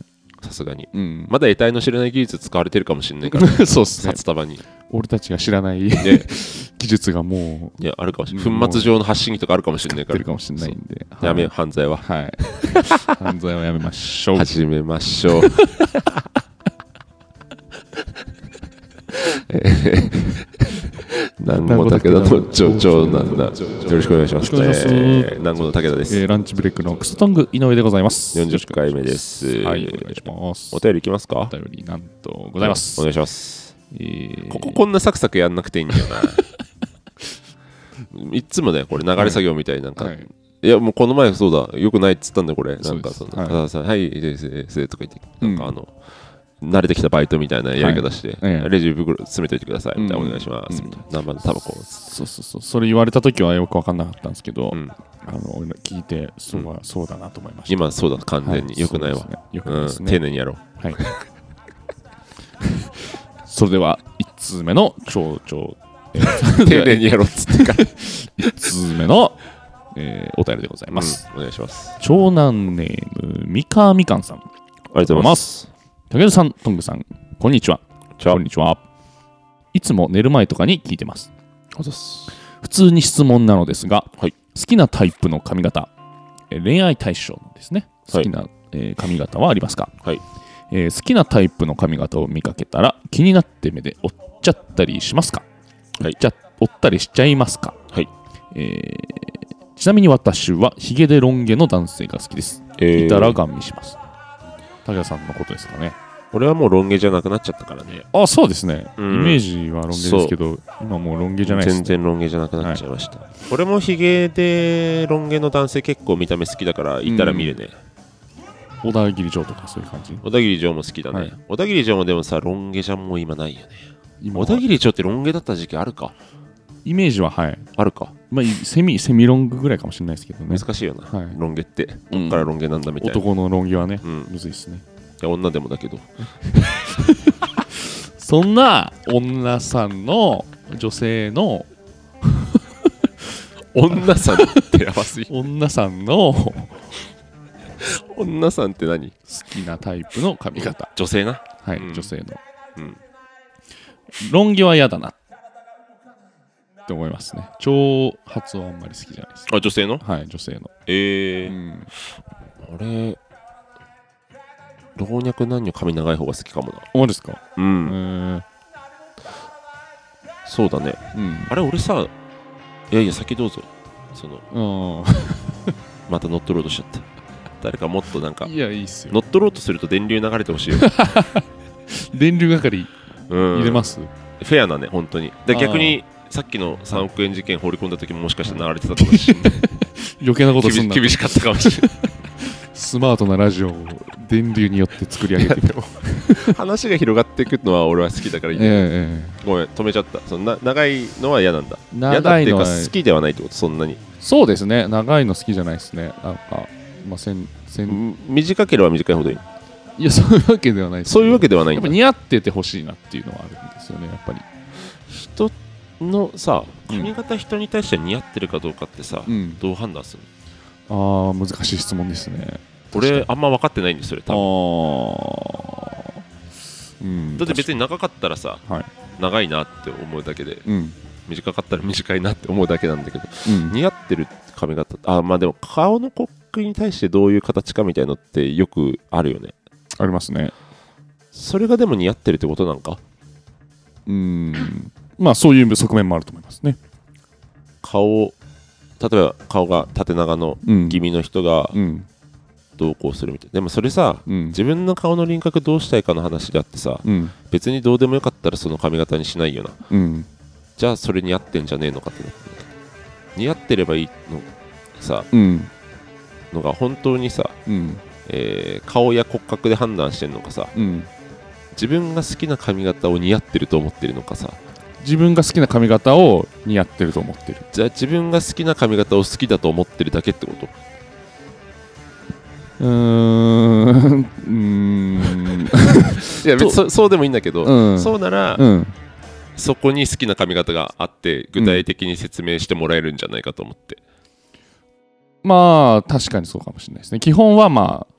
さすがに。うん。まだ得体の知らない技術使われてるかもしれないから。そうっすね。札束に。俺たちが知らないね。技術がもういやあるかもしれうんない。粉末状の発信機とかあるかもしれないから。出るかもしれないんで。そう。やめようう犯罪は。はい。犯罪はやめましょう。始めましょう。えー南郷武田の長長男だ。よろしくお願いします。よろしくお願いします。えー南郷の武田です。えーランチブレイクのクストング井上でございます。40回目です。はいお願いします。お便りいきますか？お便りなんとございます。お願いします。えー。こここんなサクサクやんなくていいんだよな。いっつもねこれ流れ作業みたいになんか、はい。いやもうこの前そうだ。よくないっつったんだよこれ。なんかそのそうです。はい。片田さんはいですですとか言ってなんかあの、慣れてきたバイトみたいなやり方して、ええ。レジ袋詰めといてくださいみたいな、うん。お願いしますみたいな、何番のタバコをそうそうそう。それ言われた時はよく分かんなかったんですけど、うんあの俺聞いてそうは、そうだなと思いました。今そうだ完全に、はい。よくないわ。そうん、丁寧にやろう。はい。それでは1通目の長々、えー 丁寧にやろうっつってか。ら、1通目の、えーお便りでございます、うん。お願いします。長男ネームみかみかんさん。ありがとうございます武田さんトングさんこんにちは。こんにちは。いつも寝る前とかに聞いてます。普通に質問なのですが、はい。好きなタイプの髪型えー恋愛対象のですね。はい。好きな、えー髪型はありますか、はい。えー好きなタイプの髪型を見かけたら気になって目で追っちゃったりしますか、はい。追っちゃ追ったりしちゃいますか、はい。えーちなみに私はヒゲでロン毛の男性が好きです。えー。いたらガン見します武田さんのことですかね。俺はもうロン毛じゃなくなっちゃったからね。あそうですね、うん。イメージはロン毛ですけど今もうロン毛じゃないです全然ロン毛じゃなくなっちゃいました、俺もヒゲでロン毛の男性結構見た目好きだからいたら見るね、小田切城とかそういう感じ？小田切城も好きだね、はい。小田切城もでもさロン毛じゃもう今ないよね。今小田切城ってロン毛だった時期あるか？イメージははい。あるかまあセミセミロングぐらいかもしれないですけどね。難しいよな、はい。ロン毛って。うんこっからロン毛なんだみたいな、男のロン毛はね、うん。むずいっすね。いや女でもだけど。そんな女さんの女性の 女さんってやばすぎ女さんの好女さんって何？きなタイプの髪型。女性な。はい、うん。女性の。うん。ロン毛は嫌だなって思いますね。長髪はあんまり好きじゃないですあ女性の？はい女性の、えー。うん、俺老若男女髪長い方が好きかもな。思ですか？ううんんそうだね。うん。あれ俺さいやいや先どうぞ。そのう また乗っ取ろうとしちゃった。誰かもっとなんかんいやいいっすよ。乗っ取ろうとすると電流流れてほしいよ、電流係うん、入れます、フェアなね本当に。で逆にさっきの3億円事件放り込んだ時ももしかしたら流れてたかもしれない余計なことすんな厳し厳しかったかもしれない。スマートなラジオを電流によって作り上げて話が広がっていくのは俺は好きだからいい、えごめん止めちゃった。そのな長いのは嫌なんだ。え嫌だっていうか好きではないってことそんなに。そうですね。長いの好きじゃないですね。なんかまあせんせんん短ければ短いほどいい。いやそういうわけではないそういうわけではないんだ。やっぱ似合っててほしいなっていうのはあるんですよねやっぱり。人のさうん。髪型人に対して似合ってるかどうかってさ、うん。どう判断するの？ああ難しい質問ですね。俺あんま分かってないんですそれあ多分。あうん。だって別に長かったらさ、はい。長いなって思うだけでうん。短かったら短いなって思うだけなんだけどうん。似合ってる髪型あまあでも顔の骨格に対してどういう形かみたいのってよくあるよね。ありますね。それがでも似合ってるってことなんか？うんまあそういう側面もあると思いますね。顔例えば顔が縦長のうん気味の人がうん。どうこうするみたいな。でもそれさうん。自分の顔の輪郭どうしたいかの話であってさうん。別にどうでもよかったらその髪型にしないよな。うん。じゃあそれ似合ってんじゃねえのかって似合ってればいいのさうん。のが本当にさ、うん。えー顔や骨格で判断してんのかさうん。自分が好きな髪型を似合ってると思ってるのかさ自分が好きな髪型を似合ってると思ってる。じゃあ自分が好きな髪型を好きだと思ってるだけってこと？うーん。うーん。いや別にそそうでもいいんだけど、うん。そうなら、うん。そこに好きな髪型があって具体的に説明してもらえるんじゃないかと思って、まあ確かにそうかもしれないですね。基本はまあ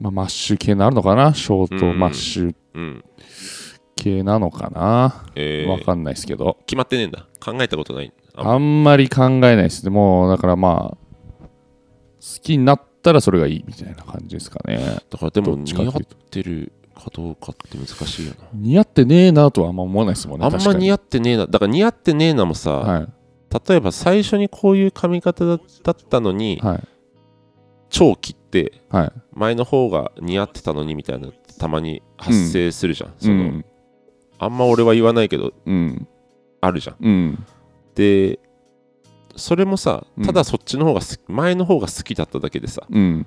まあマッシュ系なるのかな？ショートマッシュ。うん系なのかな？えー。わかんないですけど。決まってねえんだ。考えたことない。あんま。り考えないです。ねもうだからまあ好きになったらそれがいいみたいな感じですかね。だからでも似合ってるかどうかって難しいよな。似合ってねえなとはあんま思わないですもんね。あんま似合合ってねえな。だから似合ってねえなもさ、はい。例えば最初にこういう髪型だだったのに、はい。超切ってはい。前の方が似合ってたのにみたいなたまに発生するじゃん、そのうんあんま俺は言わないけどうん。あるじゃん。うん。でそれもさうん。ただそっちの方が好き前の方が好きだっただけでさうん。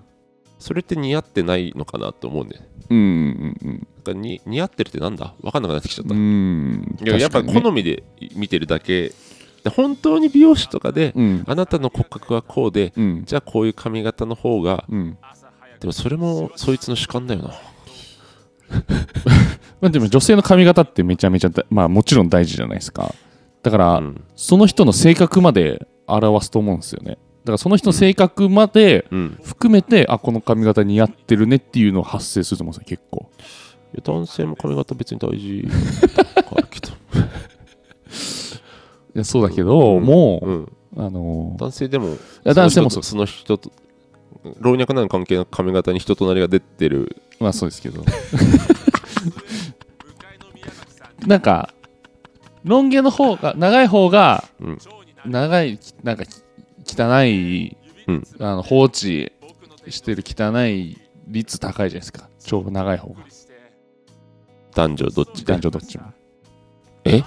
それって似合ってないのかなと思うんだよね。うんうんうん。なんかに似合ってるってなんだ？分かんなくなってきちゃった、ういんややっぱ好みで見てるだけ。で本当に美容師とかで、うん。あなたの骨格はこうでうん。じゃあこういう髪型の方がうん。でもそれもそいつの主観だよな まあでも女性の髪型ってめちゃめちゃだまあもちろん大事じゃないですか。だから、うん、その人の性格まで表すと思うんですよね。だからその人の性格までうん、含めて、あこの髪型似合ってるねっていうのを発生すると思うんですよ結構。いや男性も髪型別に大事。あるけど、いやそうだけど、もう、うん、あの男性でも男性もその人と老若男女関係の髪型に人となりが出てる。まあそうですけど。なんかロン毛の方が長い方が、うん。長いなんかき汚い、うん。あの放置してる汚い率高いじゃないですか。超長い方が。男女どっちで？男女どっちも。え？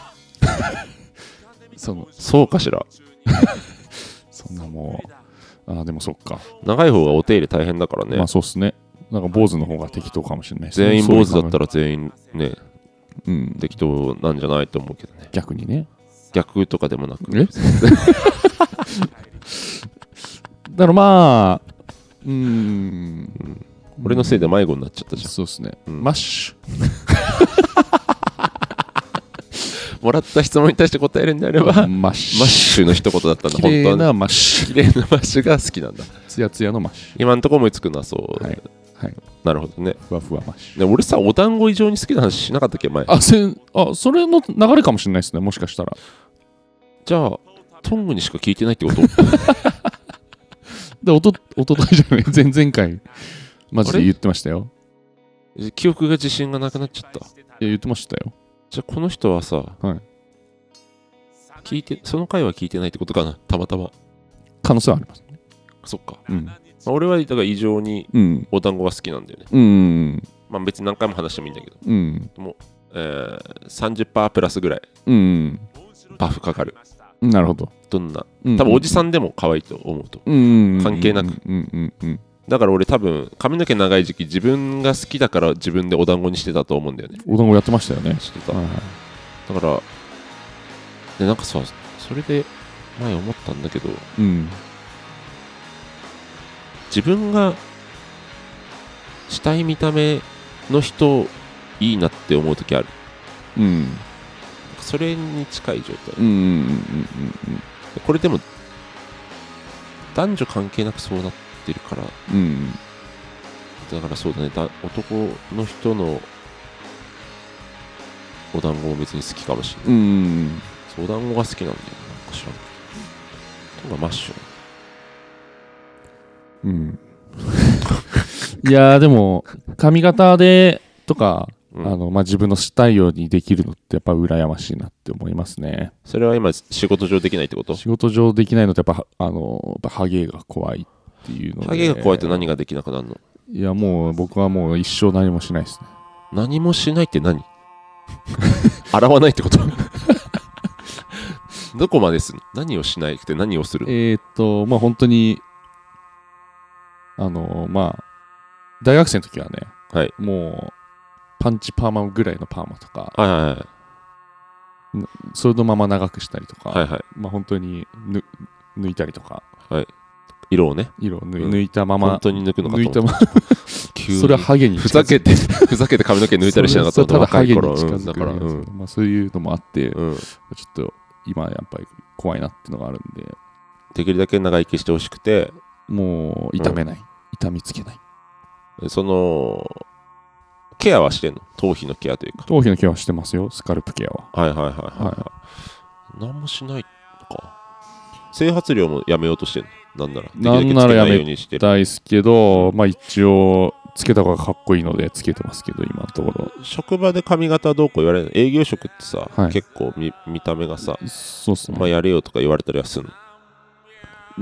そのそうかしら？そんなもうあーでもそっか、長い方がお手入れ大変だからね、まあそうっすね。なんか坊主の方が適当かもしれない全員坊主だったらら全員ねうん。適当なんじゃないと思うけどね。逆にね。逆とかでもなく。え？だからまあうーん。俺のせいで迷子になっちゃったじゃそうですね、うん。マッシュ。んもらった質問に対して答えるんであればママッシュッシュの一言だったんだ綺本当はね麗なマッシ綺麗なマッシュが好きなんだ。ュツヤツヤのマッシ今んとこ思いつくのはそう、はい。はい。なるほどね。ュふわふわマッシュ。で俺さお団子以上に好きな話しなかったっけ前あせんあそれの流れかもしれないですねもしかしたら。じゃあトングにしか聞いてないってこと？でおとおとといじゃない？前々回マジで言ってましたよ。記憶が自信がなくなっちゃった。いや言ってましたよじゃあこの人はさ、はい。聞いてその回は聞いてないってことかなたまたま。可能性はありますそっか、うん。まあ俺はだから異常にうん。お団子が好きなんだよね。うんまあ別に何回も話してもいいんだけど、うん。えー、30%プラスぐらい。うんバフかかる。なるほど。どんな。多多分おじさんでも可愛いと思うと。うん関係なくうんうんうんだから俺多分髪の毛長い時期自分が好きだから自分でお団子にしてたと思うんだよね。お団子やってましたよね。してた。はい。はいだからでなんかさそれで前思ったんだけどうん。自分がしたい見た目の人いいなって思う時ある。うん。それに近い状態。うんうんうんこれでも男女関係なくそうなってるから。うん。うんだからそうだね。だ男の人のお団子も別に好きかもしれない。うんそうお団子が好きなんだよ。なんか知らんとかマッシュうん。いやーでも髪型でとか、うん。あのまあ、自分のしたいようにできるのってやっぱ羨ましいなって思いますね。それは今仕事上できないってこと？仕事上できないのってやっぱあのやっぱハゲが怖いっていうので。ハゲが怖いと何ができなくなるの？いやもう僕はもう一生何もしないですね。何もしないって何？洗わないってこと？どこまでする？の何をしないくて何をするの？えーっとまあ本当にあのまあ大学生の時はねはい。もうパンチパーマぐらいのパーマとかはいはいはい。それのまま長くしたりとか、はいはい。まあ本当にぬ抜いたりとか色をね。色を抜い,、たまま。本当に抜くのか抜いたまま。それはハゲにふざけて ふざけて髪の毛抜いたりしなかったそれそれただハゲに頃うんだ近づくからうん。だまあ、そういうのもあって、ちょうんっと今やっぱり怖いなっていうのがあるんで。できるだけ長生きしてほしくて。もう痛めない、痛みつけない。そのケアはしてんの？頭皮のケアというか。頭皮のケアはしてますよ。スカルプケアは。はいはいはいはい、はい、何もしないのか。整髪量もやめようとしてんの？なんならなんならやめできるだけつけないですけどまあ一応つけた方がかっこいいのでつけてますけど今のところ。職場で髪型どうこう言われるの？営業職ってさ、はい。結構見見た目がさ、そうっすね。まあ、やれよとか言われたりはするの？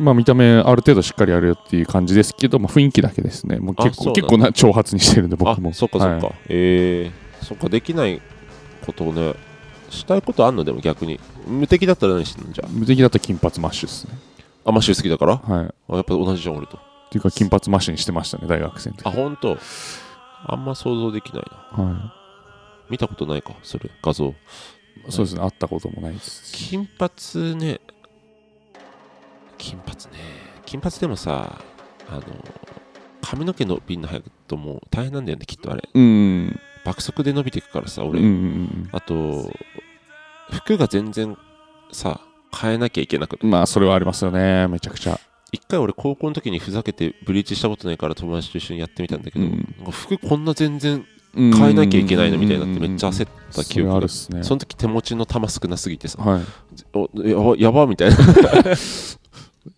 まあ見た目ある程度しっかりやるよっていう感じですけど、まあ、雰囲気だけですね。もう結構結構な長髪にしてるんであ僕も。そっかそっか、はい。えー、そっかできないことをねしたいことあんの？でも逆に。無敵だったら何してんの？じゃ無敵だったら金髪マッシュですねあアマッシュ好きだから？はい。っあやっぱ同じじゃん俺と。ていうか金髪マッシュにしてましたね大学生の時。あ本当？あんま想像できないな。は見たことないかそれ。画像。い、そうですね会ったこともないですし。金髪ね。金髪ね。金髪でもさあの髪の毛伸びんの早くともう大変なんだよねきっとあれ。うん。爆速で伸びていくからさ俺、うんうん。あと服が全然さ変えなきゃいけなくうんまあそれはありますよね。めちゃくちゃ。一回俺高校の時にふざけてブリーチしたことないから友達と一緒にやってみたんだけど、うん。服こんな全然変変えなきゃいけないのみたいになってめっちゃ焦った記憶がある。っすね。その時手持ちの玉少なすぎてさはい。おやばやばみたいな。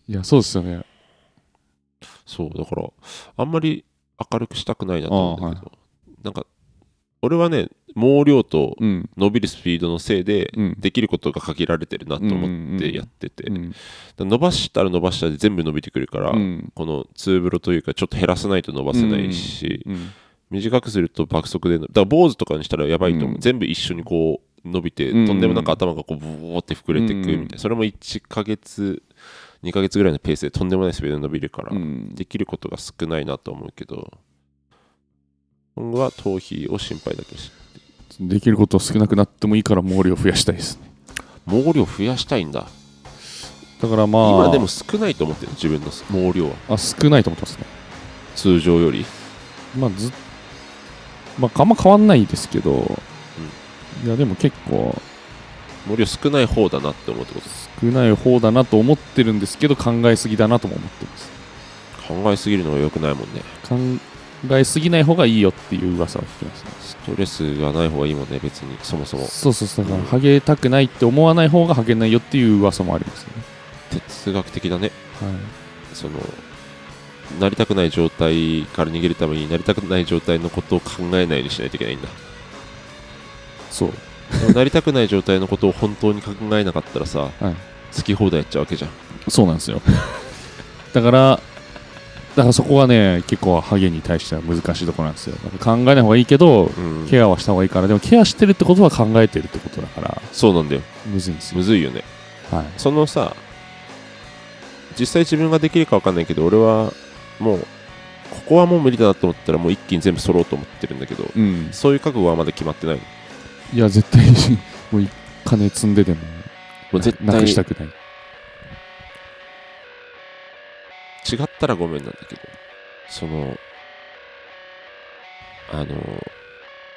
いやそうですよね。そうだからあんまり明るくしたくないなと思うんだけど、あなんか俺はね毛量とうん。伸びるスピードのせいでうん。できることが限られてるなと思ってやってて、伸ばしたら伸ばしたで全部伸びてくるから、うん。このツーブロというかちょっと減らさないと伸ばせないし、うん短くすると爆速でだから坊主とかにしたらやばいと思う、うん。全部一緒にこう伸びて、うんとんでもなく頭がこうブーって膨れていくみたいな、うんそれも1ヶ月2ヶ月ぐらいのペースでとんでもないスピードで伸びるから、うん。できることが少ないなと思うけど今後は頭皮を心配だけしできること少なくなってもいいから毛量増やしたいですね。毛量増やしたいんだ。だからまあ今でも少ないと思ってる自分の毛量は。あ少ないと思ってますね。通常より。まあずまああんま変わんないですけど、いやでも結構毛量少ない方だなって思うってこと？少ない方だなと思ってるんですけど考えすぎだなとも思ってます。考えすぎるのが良くないもんね考えすぎない方がいいよっていう噂を聞きますね。ストレスがない方がいいもんね別に。そもそも。そうそうそう。だからハゲたくないって思わない方がハゲないよっていう噂もありますね。哲学的だね。はい。そのなりたくない状態から逃げるためになりたくない状態のことを考えないようにしないといけないんだ。そう。なりたくない状態のことを本当に考えなかったらさ、はい。好き放題やっちゃうわけじゃん。そうなんですよ。だからだからそこはね結構ハゲに対しては難しいところなんですよ。考えない方がいいけどうん。ケアはした方がいいから。でもケアしてるってことは考えてるってことだから。そうなんだよ。むずいんですよ。むずいよね。はい。そのさ実際自分ができるか分かんないけど俺はもうここはもう無理だなと思ったらもう一気に全部揃おうと思ってるんだけどうん。そういう覚悟はまだ決まってないの？いや絶対にもうい金積んででももう絶な対違くしたくないったらごめんなんだけどそのあの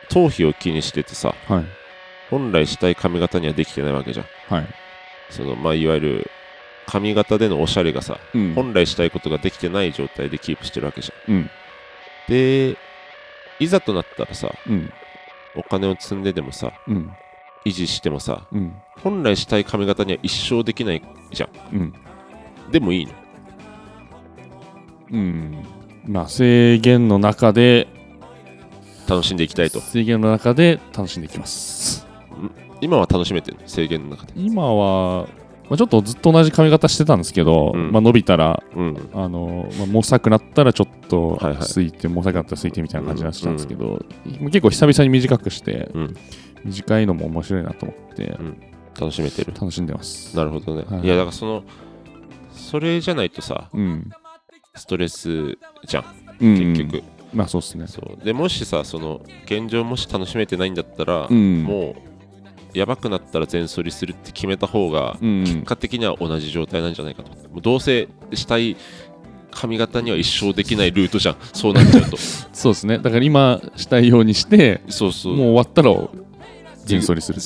頭皮を気にしててさはい。本来したい髪型にはできてないわけじゃん。はい。そのまあいわゆる髪型でのおしゃれがさうん。本来したいことができてない状態でキープしてるわけじゃん。うん。でいざとなったらさうん。お金を積んででもさうん。維持してもさうん。本来したい髪型には一生できないじゃん。うん。でもいいのうん。まあ制限の中で楽しんでいきたいと。制限の中で楽しんでいきます。今は楽しめてるの？制限の中で。今は、まあ、ちょっとずっと同じ髪型してたんですけど、うん。まあ、伸びたらうん。あの、まあ、もさくなったらちょっとはいはい。すいて、もさくなったらすいてみたいな感じになってたんですけど、結構久々に短くして、うん。短いのも面白いなと思って楽しめてる。楽しんでます。なるほどね、はい。い、やだからそのそれじゃないとさうん、ストレスじゃん。うん、結局、まあそうですね。そう。でもしさその現状もし楽しめてないんだったら、うん。もうやばくなったら全剃りするって決めた方がうん。結果的には同じ状態なんじゃないかと、もうどうせしたい髪型には一生できないルートじゃん。そうなっちゃうと。そうですね。だから今したいようにしてそうそう。もう終わったら全剃りする。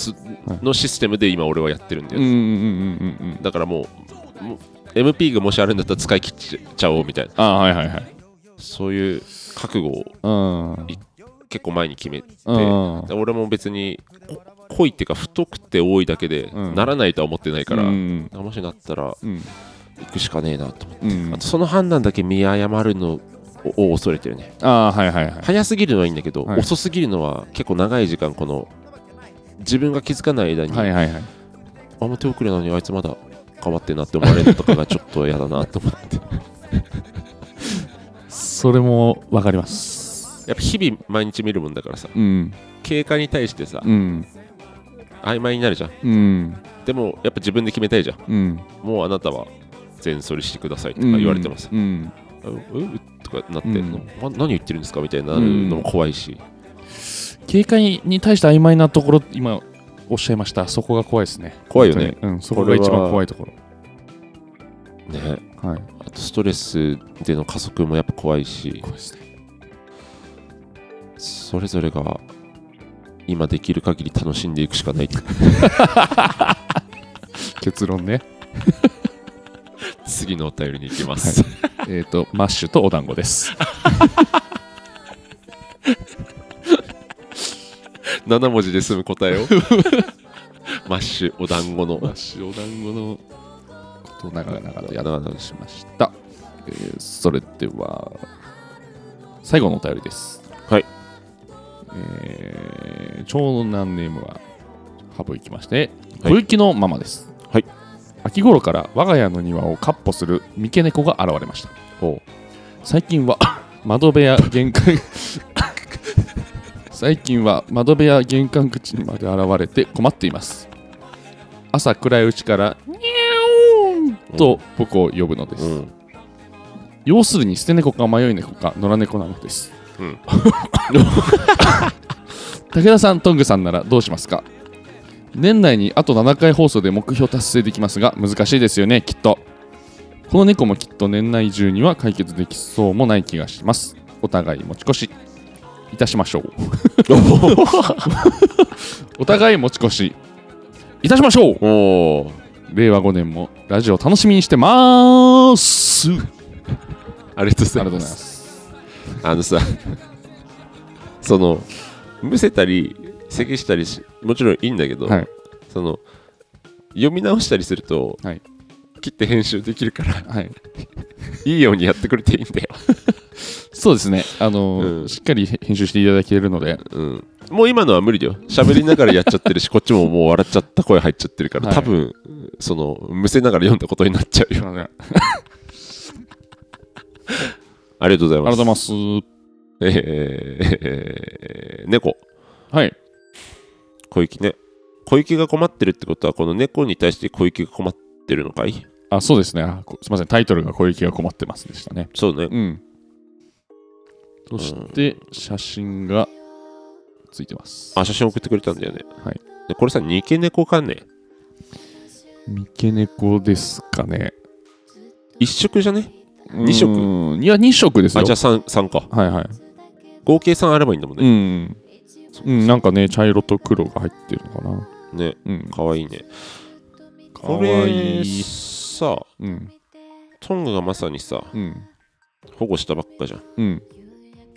のシステムで今俺はやってるんだよ、だからもうもう MP がもしあるんだったら使い切っちゃおうみたいな。ああはいはいはい。そういう覚悟をうん。結構前に決めて、うんで俺も別にこ濃いっていうか太くて多いだけでうん。ならないとは思ってないから、うんもしなったらうん。行くしかねえなと思って、うん。あとその判断だけ見誤るのを恐れてるね。ああはいはいはい。早すぎるのはいいんだけど、はい。遅すぎるのは結構長い時間この自分が気づかない間に、はいはいはい。あもう手遅れなのにあいつまだ変わってんなって思われるのとかがちょっと嫌だなと思って。それもわかります。やっぱ日々毎日見るもんだからさ。うん。経過に対してさうん。曖昧になるじゃん。うん。でもやっぱ自分で決めたいじゃん。うん。もうあなたは全剃りしてくださいとか言われてます、うん。うとかなって、何言ってるんですか？みたいになるのも怖いし、警戒に対して曖昧なところ今おっしゃいました。そこが怖いですね。怖いよね。うんそこが一番怖いとこね。ろはい。あとストレスでの加速もやっぱ怖いし。怖いですね。それぞれが今できる限り楽しんでいくしかない 結論ね。次のお便りに行きます、えっとマッシュとお団子です 7文字で済む答えを。マッシュお団子の。マッシュお団子のことを長々とやっしました、えーそれでは最後のお便りです。はい。えー長男ネームは省きましてはい。小雪のママです。はい。秋頃から我が家の庭をかっ歩する三毛猫が現れました。ほ最近は 窓辺や玄関最近は窓辺や玄関口にまで現れて困っています。朝暗いうちからニャーンと僕を呼ぶのです、ううん。要するに捨て猫か迷い猫か野良猫なのです、うん。武田さんトングさんならどうしますか？年内にあと7回放送で目標達成できますが難しいですよねきっと。この猫もきっと年内中には解決できそうもない気がします。お互い持ち越しいたしましょう。お互い持ち越しいたしましょう。おお令和5年もラジオ楽しみにしてまーす。ありがとうございます。あのさそのむせたり咳したりしもちろんいいんだけど、はい。その読み直したりすると、はい切って編集できるから。はい。いいようにやってくれていいんだよ、そうですね。あのうん。しっかり編集していただけるので。うん、もう今のは無理だよ。喋りながらやっちゃってるし こっちももう笑っちゃった声入っちゃってるから、はい。多分そのむせながら読んだことになっちゃうよ。あ ありがとうございりがますとうございます。えーえー猫。はい。小雪ね。小雪が困ってるってことはこの猫に対して小雪が困ってるのかい？あそうですね。すみません。タイトルが小雪が困ってますでしたね。そうね。うん。そして写真がついてます。あ写真送ってくれたんだよね。はい。でこれさニケ猫かね？三毛猫ですかね。一色じゃね？二色？色いや2色ですよ。あじゃあ 3, 3か。はいはい。合計3あればいいんだもんうね、ん。うんなんかね茶色と黒が入ってるのかな。ね。うん。かわいいね。かわいいさうん。トングがまさにさうん。保護したばっかじゃん。うん。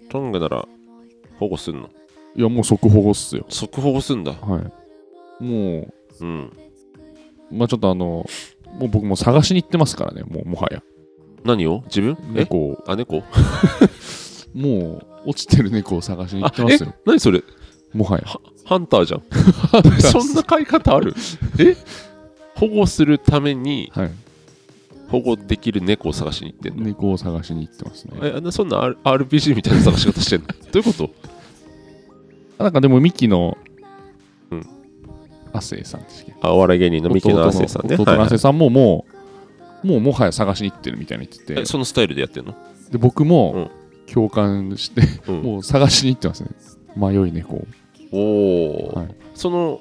トングなら保護すんの？いやもう即保護っすよ。即保護すんだ？はい。もうん。うまあちょっとあのもう僕も探しに行ってますからねもうもはや。何を？自分？え？猫を。あ猫？もう落ちてる猫を探しに行ってますよ。何それ？もはや。ハンターじゃん。そんな買い方ある？え？保護するためにはい保護できる猫を探しに行ってんの？猫を探しに行ってますね。えあんなそんな R- RPG みたいな探し方してんの？どういうこと？あなんかでもミキのうん。亜生さんでしたっけ？あお笑い芸人のミキの亜生さんね。弟の亜生さんももうもうもはや探しに行ってるみたいに言ってて。えそのスタイルでやってんの？で僕うん。も共感してうん。もう探しに行ってますね。迷い猫を、おお、はい。その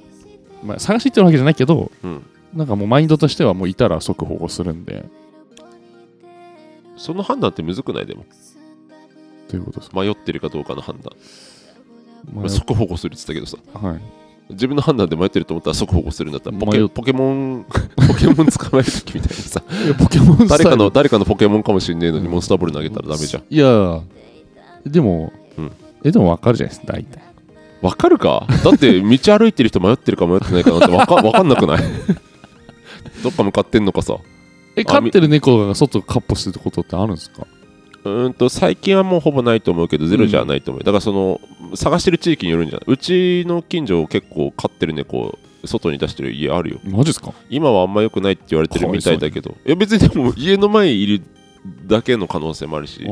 まあ、探しに行ってるわけじゃないけどうんなんかもうマインドとしてはもういたら即保護するんで。その判断ってむずくない？でも。ということです。か、迷ってるかどうかの判断、ままあ、即保護するって言ったけどさ。はい、自分の判断で迷ってると思ったら即保護するんだったらポケポケモン ポケモン捕まえるときみたいにさ。ポケモン誰かの誰かのポケモンかもしれねえのにモンスターボール投げたらダメじゃん。いやでも、うん。えでも分かるじゃないですか大体。わかるか？だって道歩いてる人迷ってるか迷ってないかなんてわかわかんなくない？どっか向かってんのかさ。え飼ってる猫が外カッポしてることってあるんですか？うーんと最近はもうほぼないと思うけどゼロじゃないと思う、だからその探してる地域によるんじゃない？うちの近所結構飼ってる猫外に出してる家あるよ。マジですか？今はあんま良くないって言われてるみたいだけど。いや別にでも家の前にいるだけの可能性もあるし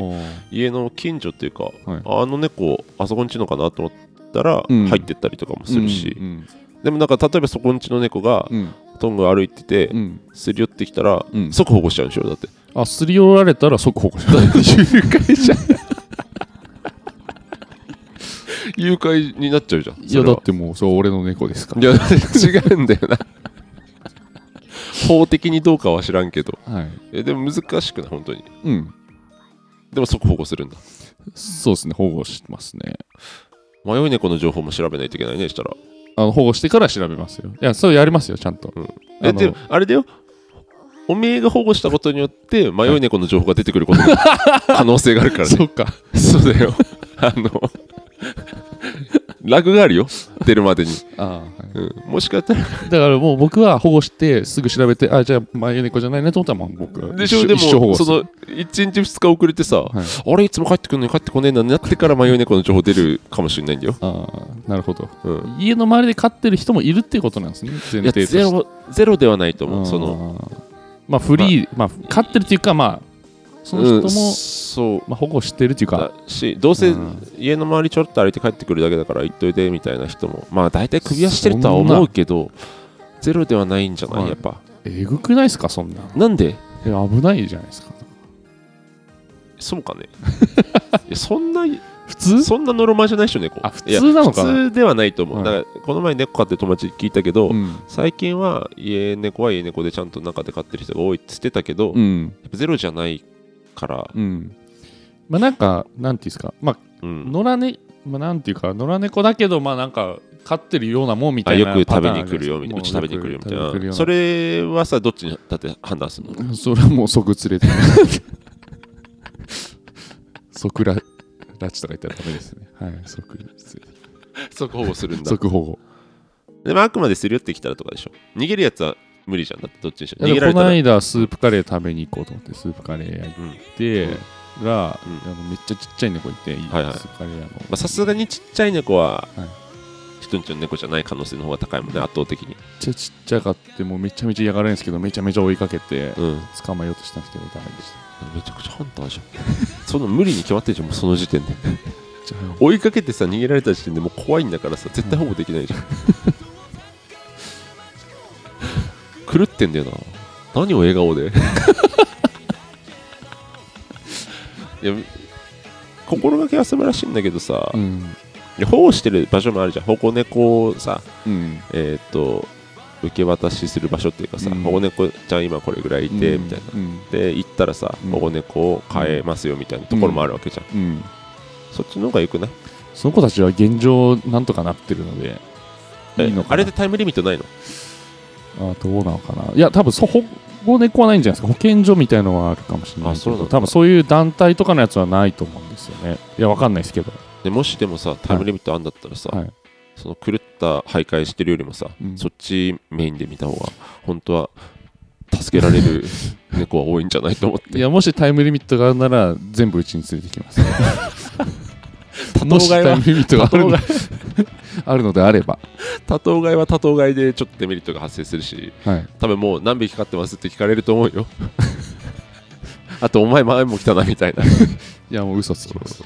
家の近所っていうか、はい。あの猫あそこんちのかなと思ったらうん。入ってったりとかもするし、うん。でもなんか例えばそこんちの猫がうんトング歩いてて、うん。すり寄ってきたら、うん。即保護しちゃうんでしょだって。あすり寄られたら即保護します誘拐じゃん 誘拐になっちゃうじゃん。いやだってもうそう俺の猫ですかいや違うんだよな。法的にどうかは知らんけど。らはい。えでも難しくない？本当に。うん。でも即保護するんだ。そうですね。保護しますね。迷い猫の情報も調べないといけないねしたらあの保護してから調べますよ。いやそうやりますよちゃんと、うん。えでもあれだよ。おめえが保護したことによって迷い猫の情報が出てくることの 可能性があるからね。そっか。そうだよ。あのラグがあるよ。出るまでに、あ、はいうん、もしかしたら。だからもう僕は保護してすぐ調べてあじゃあ迷い猫じゃないねと思ったらもう僕でしょでもその1日2日遅れてさ、はい。あれいつも帰ってくるのに帰ってこねえなになってから迷い猫の情報出るかもしれないんだよ、ああなるほど。うん、家の周りで飼ってる人もいるっていうことなんですね前提とゼロゼロではないと思うその。まあフリー、まあ、飼ってるっていうかまあその人も、うんそう。まあ、保護してるっていうか。だしどうせうん。家の周りちょろっと歩いて帰ってくるだけだから行っといてみたいな人もまあ大体首輪してるとは思うけどゼロではないんじゃないはいやっぱ。えぐくないですかそんななんで？え危ないじゃないですか。そうかね。そんな普通？そんなノロマじゃないっしょ猫。あ普通なのかな？普通ではないと思う、はい。だからこの前猫飼ってる友達に聞いたけど、うん、最近は家猫は家猫でちゃんと中で飼ってる人が多いって言ってたけど、うん。ぱゼロじゃないから、うん。まあなんかなんていうんですか。まあうん。野良ねまあなんていうか野良猫だけどまあなんか飼ってるようなもんみたいなあよく食べに来るよみたいな。うち食べに来るよみたいな。それはさどっちにだって判断するの？それはもう即連れて。即拉拉致とか言ったらダメですね。はい即 即保護するんだ。即保護。でもあくまですり寄ってきたらとかでしょ。逃げるやつは無理じゃん。だってどっちにしろ。逃げられたら。間スープカレー食べに行こうと思ってスープカレー屋行うんって、ら、うん。あのめっちゃちっちゃい猫いて、はいはい。スープカレー屋の。まあさすがにちっちゃい猫は、はい。人んちの猫じゃない可能性の方が高いもんね圧倒的に。めっちゃちっちゃかってもうめちゃめちゃ嫌がられるんですけどめちゃめちゃ追いかけてうん。捕まえようとしたんですけどダメでした。めちゃくちゃハンターじゃん。そんな無理に決まってんじゃんもうその時点で。じゃ追いかけてさ逃げられた時点でもう怖いんだからさ絶対保護できないじゃん狂ってんだよな。何を笑顔で？いや心がけは素晴らしいんだけどさ、あうん。保護してる場所もあるじゃん。保護猫をさうん。えっ、と受け渡しする場所っていうかさ、うん。保護猫ちゃん今これぐらいいて、みたいな。うん。で行ったらさ、うん。保護猫を飼えますよみたいなところもあるわけじゃん、うん。そっちの方がよくない？その子たちは現状なんとかなってるのでいいのあれでタイムリミットないの？あどうなのかな。いや多分そ保護猫はないんじゃないですか。保健所みたいのはあるかもしれないけあそど多分そういう団体とかのやつはないと思うんですよね。いやわかんないですけど。でもしでもさタイムリミットあんだったらさ、はい。その狂った徘徊してるよりもさ、うん。そっちメインで見た方が本当は助けられる猫は多いんじゃないと思って。いやもしタイムリミットがあるなら全部うちに連れてきます。もしタイムリミットがあるの あるのであれば。多頭飼いは多頭飼いでちょっとデメリットが発生するしはい。多分もう何匹飼ってますって聞かれると思うよ。あとお前前も来たなみたいな。いやもう嘘つきます。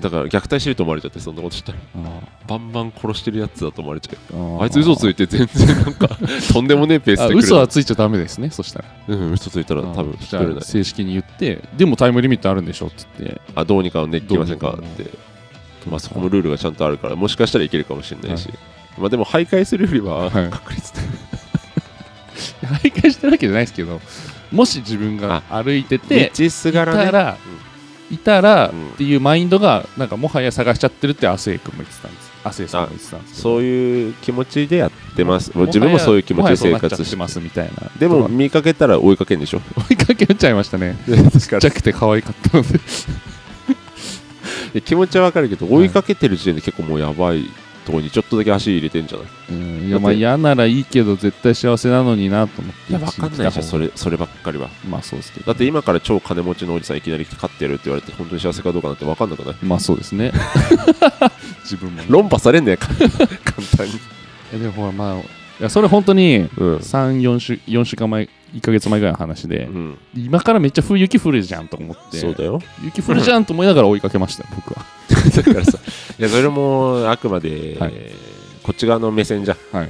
だから虐待してると思われちゃってそんなことしたら。あバンバン殺してるやつだと思われちゃう。ーあ。いつ嘘ついて全然なんかとんでもねえペースあで来る。嘘はついちゃダメですねそしたら。うん嘘ついたら多分正式に言ってでもタイムリミットあるんでしょって言って。あどうにかねきませんかってまあそこもルールがちゃんとあるからもしかしたらいけるかもしれないし、まあでも徘徊するよりははい。確率で、徘徊してるわけじゃないですけどもし自分が歩いてて道すがいらね。たら、いたらうん。っていうマインドがなんかもはや探しちゃってるって亜生君も言ってたんです。亜生さんも言ってたんですそういう気持ちでやってます。もう自分もそういう気持ちで生活してますみたいな。でも見かけたら追いかけんでしょ。追いかけちゃいましたね。ちっちゃくて可愛かったのでで気持ちはわかるけど追いかけてる時点で結構もうやばいとこにちょっとだけ足入れてんじゃない？うんいやまあ嫌ならいいけど絶対幸せなのになと思っていやわかんないじゃんそれれそればっかりは。まあそうですけどだって今から超金持ちのおじさんいきなり勝ってやるって言われて本当に幸せかどうかなんてわかんなくない？まあそうですね。自分もね。論破されんね簡単に。いやでもほらまあいやそれ本当にうん、34週4週間前1ヶ月前ぐらいの話で、うん、今からめっちゃ冬雪降るじゃんと思って。そうだよ。雪降るじゃんと思いながら追いかけましたよ僕は。だからさ いやそれもあくまで、はい。こっち側の目線じゃん。はい。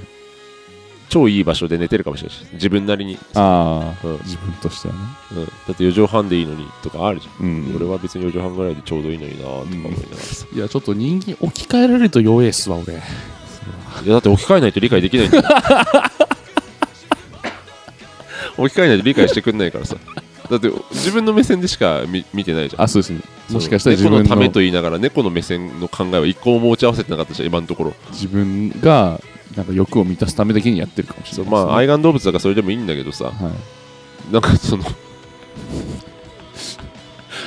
超いい場所で寝てるかもしれないし自分なりに、ああ、うん。自分としてはね。うん、だって4畳半でいいのにとかあるじゃん、うん。俺は別に4畳半ぐらいでちょうどいいのになとか思いながらさ、いやちょっと人間置き換えられると弱えっすわ俺。いやだって置き換えないと理解できないんだよ 置き換えないと理解してくんないからさ。だって自分の目線でしか見見てないじゃん。あそうですね。もしかしたら自分の猫のためと言いながら猫の目線の考えは一個も持ち合わせてなかったじゃん今のところ。自分がなんか欲を満たすためだけにやってるかもしれないね、まあ愛玩動物だからそれでもいいんだけどさ。はい。なんかその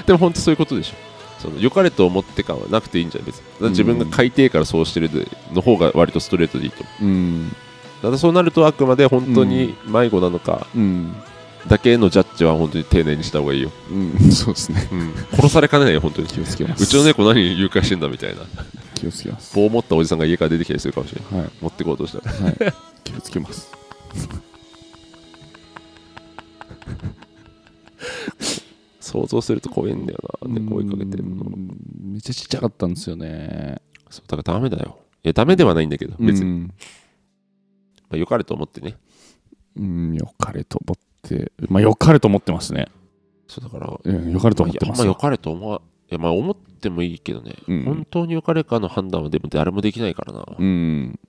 でも本当そういうことでしょ。その良かれと思って感はなくていいんじゃない別に。自分が海底からそうしてるでの方が割とストレートでいいと思う。うんただそうなるとあくまで本当に迷子なのかうん。だけのジャッジは本当に丁寧にした方がいいよ、うん。そうですね。うん、殺されかねないよ本当に気をつけます。うちの猫何誘拐してんだみたいな。気をつけます。棒を持ったおじさんが家から出てきたりするかもしれないはい。持ってこうとしたら。はい。気をつけます。想像すると怖いんだよな猫追いかけてるの。うんめっちゃちっちゃかったんですよね。そうだからダメだよ。いやダメではないんだけど別に、うんまあ、よかれと思ってね。うんよかれと思って。まあよかれと思ってますね。そうだからうんよかれと思ってます。まあ、よかれと思わいやまあ思ってもいいけどね、うん。本当によかれかの判断はでも誰もできないからな、うん。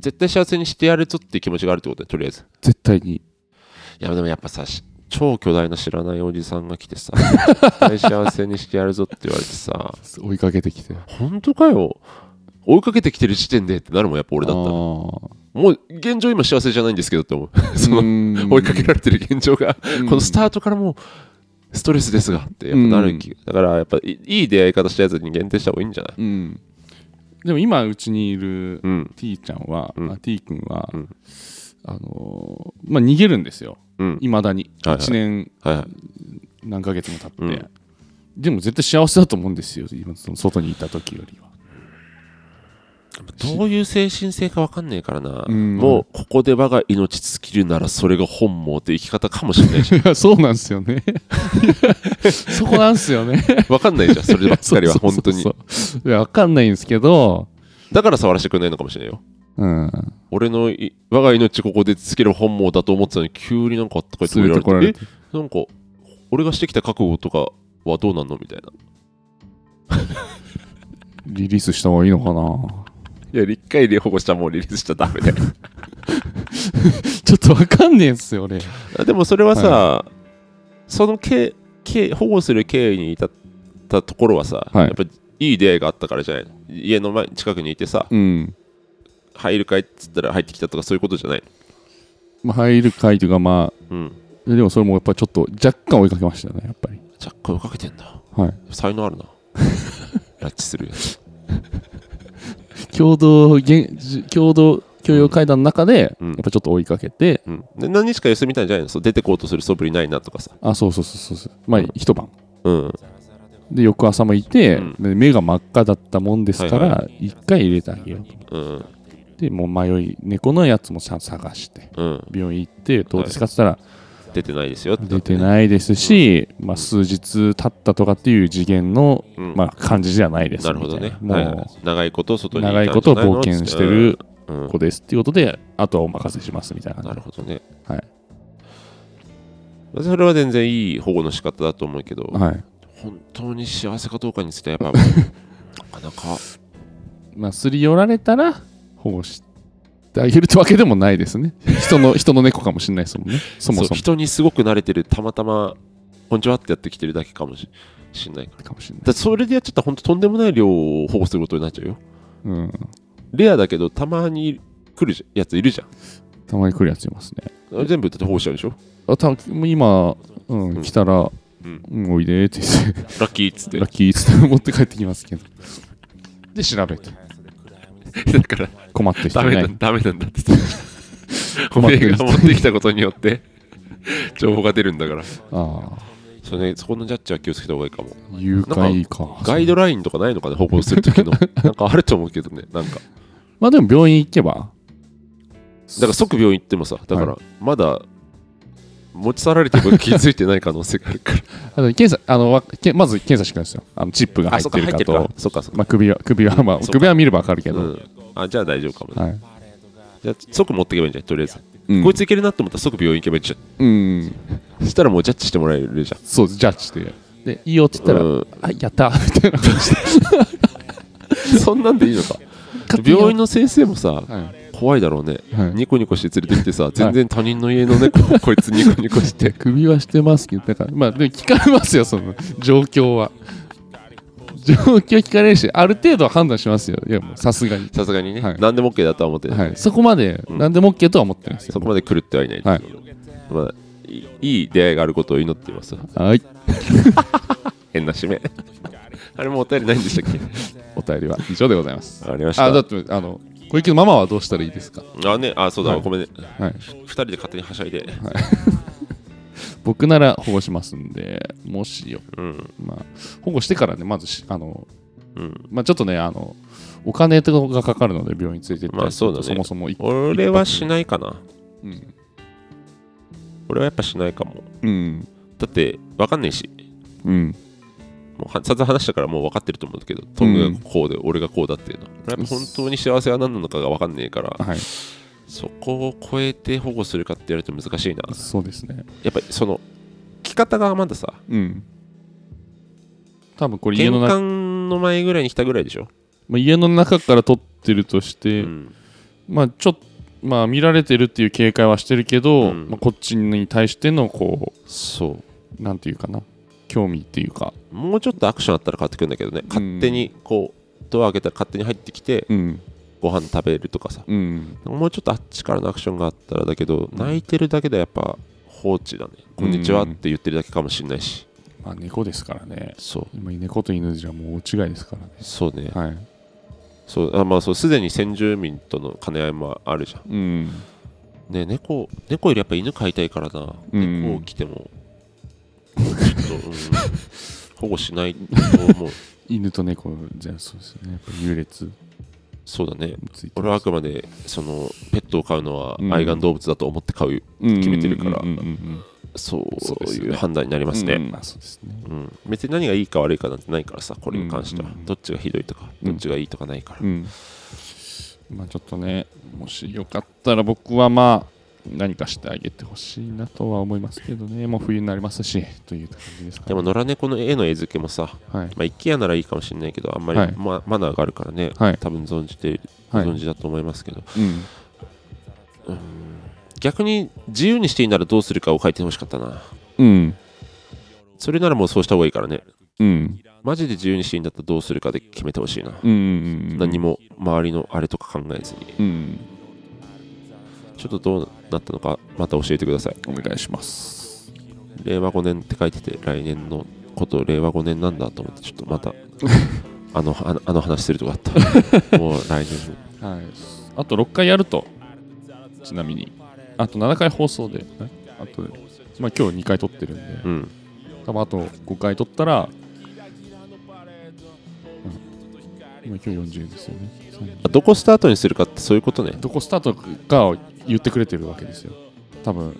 絶対幸せにしてやるぞっていう気持ちがあるってことだよとりあえず。絶対に。いやでもやっぱさし超巨大な知らないおじさんが来てさ 絶対幸せにしてやるぞって言われてさ。追いかけてきて。本当かよ追いかけてきてる時点でってなるもんやっぱ俺だったら。あもう現状今幸せじゃないんですけどって思う。ー そのうん追いかけられてる現状が。うん。このスタートからもうストレスですがってやっぱなる気が、だからやっぱいいい出会い方したやつに限定した方がいいんじゃない？うん。でも今うちにいるうん。T ちゃんは、うん。あ T 君は、うん。あのーまあ逃げるんですよ。うん。いまだに、はいはい。1年はいはい。何ヶ月も経って、うん。でも絶対幸せだと思うんですよ。今その外にいた時よりはどういう精神性か分かんねえからな、うん。もうここで我が命尽きるならそれが本望って生き方かもしれないし そうなんですよね。そこなんですよね。分かんないじゃんそればっかりは本当に。いや分かんないんですけど。だから触らせてくれないのかもしれないよ。うん。俺のい我が命ここで尽きる本望だと思ってたのに急になんかあったかいとこ連れてこられて。えなんか俺がしてきた覚悟とかはどうなんのみたいな。リリースした方がいいのかないや一回で保護したらもうリリースしちゃダメだよ。ちょっと分かんねえんすよ俺あでもそれはさ、その経経保護する経緯に至ったところはさ、はい。やっぱいい出会いがあったからじゃないの？家の前近くにいてさ、うん。入るかいっつったら入ってきたとかそういうことじゃないまあ入る回というかまうん。あでもそれもやっぱちょっと若干追いかけましたねやっぱり。若干追いかけてんだ。はい。才能あるな。拉致するやつ共同共同共用会談の中で、うん。やっぱちょっと追いかけて、うん、で何日か休みたいんじゃないの？そう出てこうとする素振りないなとかさ、あそうそうそうそうまあ一晩。うん、で翌朝もいて、目が真っ赤だったもんですかはいら一、回入れてあげようと。うん。でもう迷い猫のやつも探してうん。病院行ってどうですか？って言ったら、出てないですよって出てないですし、まあ、数日経ったとかっていう次元の、うん。まあ、感じじゃないです。なるほどね。もう、はいはい。長いこと外に長いこと冒険してる子ですっていうことで、あとはお任せしますみたいなな感るほどね。はい。それは全然いい保護の仕方だと思うけど、じ。はい。本当に幸せかどうかについてはやっぱ なかなか。まあ、すり寄られたら保護してあげるってわけでもないですね。人の、人の猫かもしれないですもんね。そもそも。人にすごく慣れてるたまたまこんにちはってやってきてるだけかもししんないかもしれない。だってそれでやっちゃったら本当とんでもない量を保護することになっちゃうようん。レアだけどたまに来るやついるじゃたまに来るやついますね。ん全部だって保護しちゃうでしょ？あ、た今、うん、うん来たら、うんうん、おいでーって言って、ラッキーっつってラッキーっつって持って帰ってきますけど。で、調べて。だから困ってダメだいない。ダメなんだって言って。おめえが持ってきたことによって情報が出るんだから。ああ、それ、ね、そこのジャッジは気をつけた方がいいかも。誘拐か。ガイドラインとかないのかね保護する時の。なんかあると思うけどねなんか。まあでも病院行けば、だから即病院行ってもさだからまだ持ち去られても気づいてない可能性があるから。あの検査あのまず検査してくるんですよ。あのチップが入ってるかと。首は首は、まあ、首は見ればわかるけど、うん、あじゃあ大丈夫かもね、はい、じゃあ即持っていけばいいんじゃないとりあえず、うん。こいついけるなと思ったら即病院行けばいいじゃうん。んそしたらもうジャッジしてもらえるじゃん。そうジャッジしてでいいよって言ったら、うん。あやったみたいな感じでそんなんでいいのか。病院の先生もさはい怖いだろうね。はい。ニコニコして連れてきてさ全然他人の家の猫を こいつニコニコして。首はしてますけどだからまあでも聞かれますよその状況は。状況聞かれるしある程度は判断しますよ。いやもうさすがに、さすがにね、はい。何でも OK だとは思ってない、はい、そこまでうん。何でも OK とは思ってないですよ。そこまで狂ってはいない、はい。まあ、いいいい出会いがあることを祈っています。はい。変な締め。あれもうお便りないんでしたっけ？お便りは以上でございます。ありました。あだってあの小池のママはどうしたらいいですか？あねあそうだ、はい。ごめんね。はい。二人で勝手にはしゃいで、僕なら保護しますんでもしよ。うん。まあ保護してからねまずしあのうん、まあちょっとねあのお金とかがかかるので病院連れて行ったりするとまあそうだね。そもそも一俺はしないかな。うん、俺はやっぱしないかも。うん。だって分かんないし。うんもうは散々話したからもう分かってると思うんだけどトングがこうで、俺がこうだっていうの。俺やっぱ本当に幸せは何なのかが分かんねえからはい。そこを超えて保護するかって言われると難しいな。そうですね。やっぱりその着方がまださうん。多分これ家玄の中、関の前ぐらいに来たぐらいでしょ、まあ、家の中から撮ってるとして、うん。まあちょっとまあ見られてるっていう警戒はしてるけど、うん。まあ、こっちに対してのこそう。なんていうかな興味っていうか。もうちょっとアクションあったら変わってくるんだけどね。勝手にこうドア開けたら勝手に入ってきてうん。ご飯食べるとかさ。うん。もうちょっとあっちからのアクションがあったらだけど泣いてるだけでやっぱ放置だね。こんにちはって言ってるだけかもしれないし。まあ猫ですからね。そう。今猫と犬じゃもう大違いですからね。そうね。はい。そうあまあそうすでに先住民との兼ね合いもあるじゃん。うん。ね猫猫よりやっぱ犬飼いたいからな、うん。猫を来ても と、う。ん、保護しないと思う。犬と猫じゃそうですよね。やっぱ優劣。そうだね。俺はあくまでそのペットを飼うのはうん。愛玩動物だと思って飼う、決めてるからうんうんうんうんそういう判断になりますね、別に何がいいか悪いかなんてないからさこれに関しては、うんうんうん。どっちがひどいとかうん。どっちがいいとかないから、うん。まあちょっとねもしよかったら僕はまあ何かしてあげてほしいなとは思いますけどね。もう冬になりますしという感じですか、ね、でも野良猫の絵の絵付けもさ、はい。まあ、一軒家ならいいかもしれないけどあんまり、はい。まマナーがあるからね、はい。多分存じてごはい。存知だと思いますけど、うん。逆に自由にしていいならどうするかを書いてほしかったな。うん。それならもうそうした方がいいからね。うん。マジで自由にしていいんだったらどうするかで決めてほしいな、うんうん。何も周りのあれとか考えずに。うんちょっとどうなったのかまた教えてください。お願いします。令和5年って書いてて来年のこと令和5年なんだと思ってちょっとまた あのあのあの話するとこあった。もう来年はい。あと6回やると。ちなみに。あと7回放送で。ねあとまあ今日2回撮ってるんで。うん。多分あと5回撮ったら、うん、今今日40ですよね。どこスタートにするかってそういうことね。どこスタートかを言ってくれてるわけですよ。多分。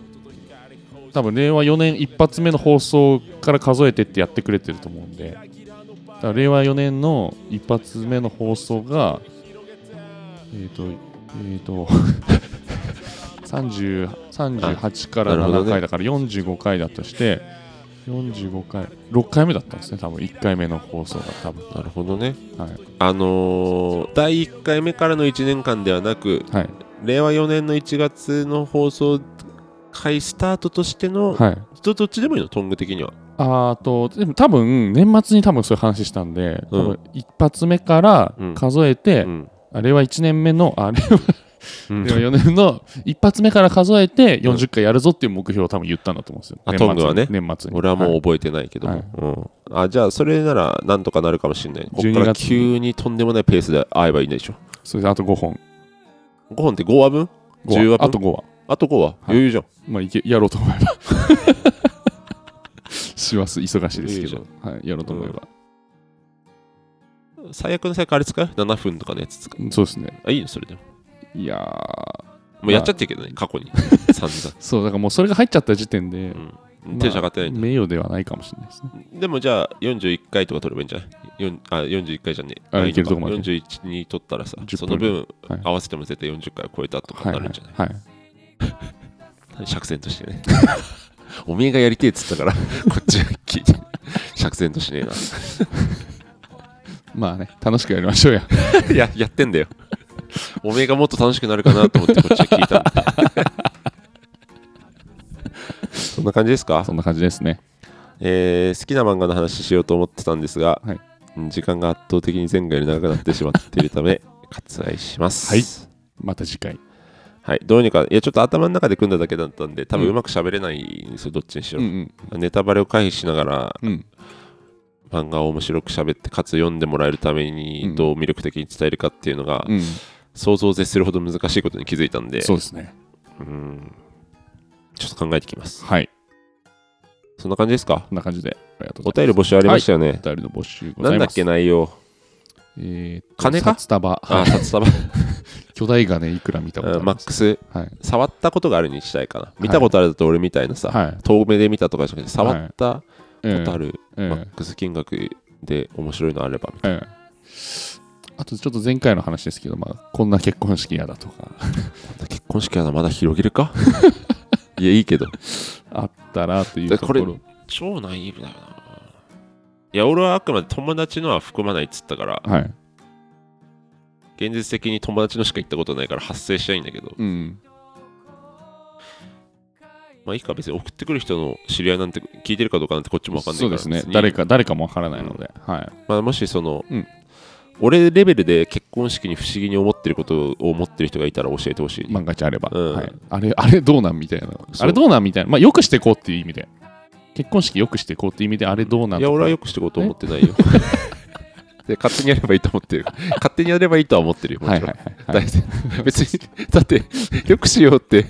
多分令和4年一発目の放送から数えてってやってくれてると思うんで。だから令和4年の一発目の放送がえっ、とえっ、と30 38から7なるほどね。回だから45回だとして45回6回目だったんですね多分。1回目の放送が多分。なるほどね。はい。あのー第1回目からの1年間ではなくはい令和4年の1月の放送回スタートとしての、はい。どどっちでもいいの？トング的には。あーとでも多分年末に多分そういう話したんで、うん。多分一発目からうん。数えて、うん。あれは1年目のあれは うん。令和4年の一発目から数えて40回やるぞっていう目標を多分言ったんだと思うんですよ、トングはね。年末に。俺はもう覚えてないけども、はい。うん、あじゃあそれならなんとかなるかもしれない。ここか12ら月急にとんでもないペースで会えばいいんでしょ。それであと5本5本って5話分？5 10話分？あと5話。あと5話、余裕じゃん。まあいけやろうと思えば。します。忙しいですけど、はい、やろうと思えば、最悪の最悪あれ使う ?7 分とかのやつ使うそうですね。あいいのそれでも。いやー。もうやっちゃってるけどね過去に。散々 そうだからもうそれが入っちゃった時点で、ん。テンション上がってない名誉ではないかもしれないですね。でもじゃあ41回とか取ればいいんじゃない？あ41回じゃねえ。あいけるとこまで。41に取ったらさ10その分はい。合わせても絶対40回を超えたとかなるんじゃない、はい釈然としてね。おめえがやりてえっつったから こっちが聞いて。釈然としね まあね楽しくやりましょうや。えないややってんだよ。おめえがもっと楽しくなるかなと思ってこっちは聞いた そんな感じですか？そんな感じですね。えー好きな漫画の話しようと思ってたんですが、はい。うん時間が圧倒的に前回より長くなってしまっているため 割愛します。はい。また次回。はい、どうにか、いや、ちょっと頭の中で組んだだけだったんで、多分うん。うまく喋れないんですよ、どっちにしろ。うんネタバレを回避しながら、うん。うん漫画を面白く喋って、かつ読んでもらえるためうん。に、どう魅力的に伝えるかっていうのが、うん。想像を絶するほど難しいことに気づいたんで、そうですね。うん。ちょっと考えてきます。はいそんな感じですか？こんな感じで。ありがとうおございます。便り募集ありましたよね。お便りの募集ごなんだっけ内容？えーと金か？札束。あ、札束、巨大金いくら見たことあります？マックス、はい。触ったことがあるにしたいかな。見たことあるだと俺みたいなさ、はい。遠目で見たとかじゃなくて、触ったこえとあるえマックス金額で面白いのあればみたいええあとちょっと前回の話ですけど、まあ、こんな結婚式嫌だとか。な結婚式はなまだ広げるか？いやいいけど。あったらというだこれところ超ナイーブだよな。いや俺はあくまで友達のは含まないっつったからはい。現実的に友達のしか行ったことないから発生しないんだけど。うん。まあいいか別に送ってくる人の知り合いなんて聞いてるかどうかなんてこっちもわかんないから。そうですね。誰か誰かもわからないので、はい。まあ、もしその、うん俺レベルで結婚式に不思議に思ってることを思ってる人がいたら教えてほしい、万が一あれば、うん。はい、あれあれどうなんみたいな。あれどうなんみたいな。まあよくしていこうっていう意味で。結婚式よくしていこうっていう意味であれどうなんいや俺はよくくしていこうと思ってないよ。で勝手にやればいいと思ってる。勝手にやればいいとは思ってるよもちろん、はいはいはい、別にだってよくしようって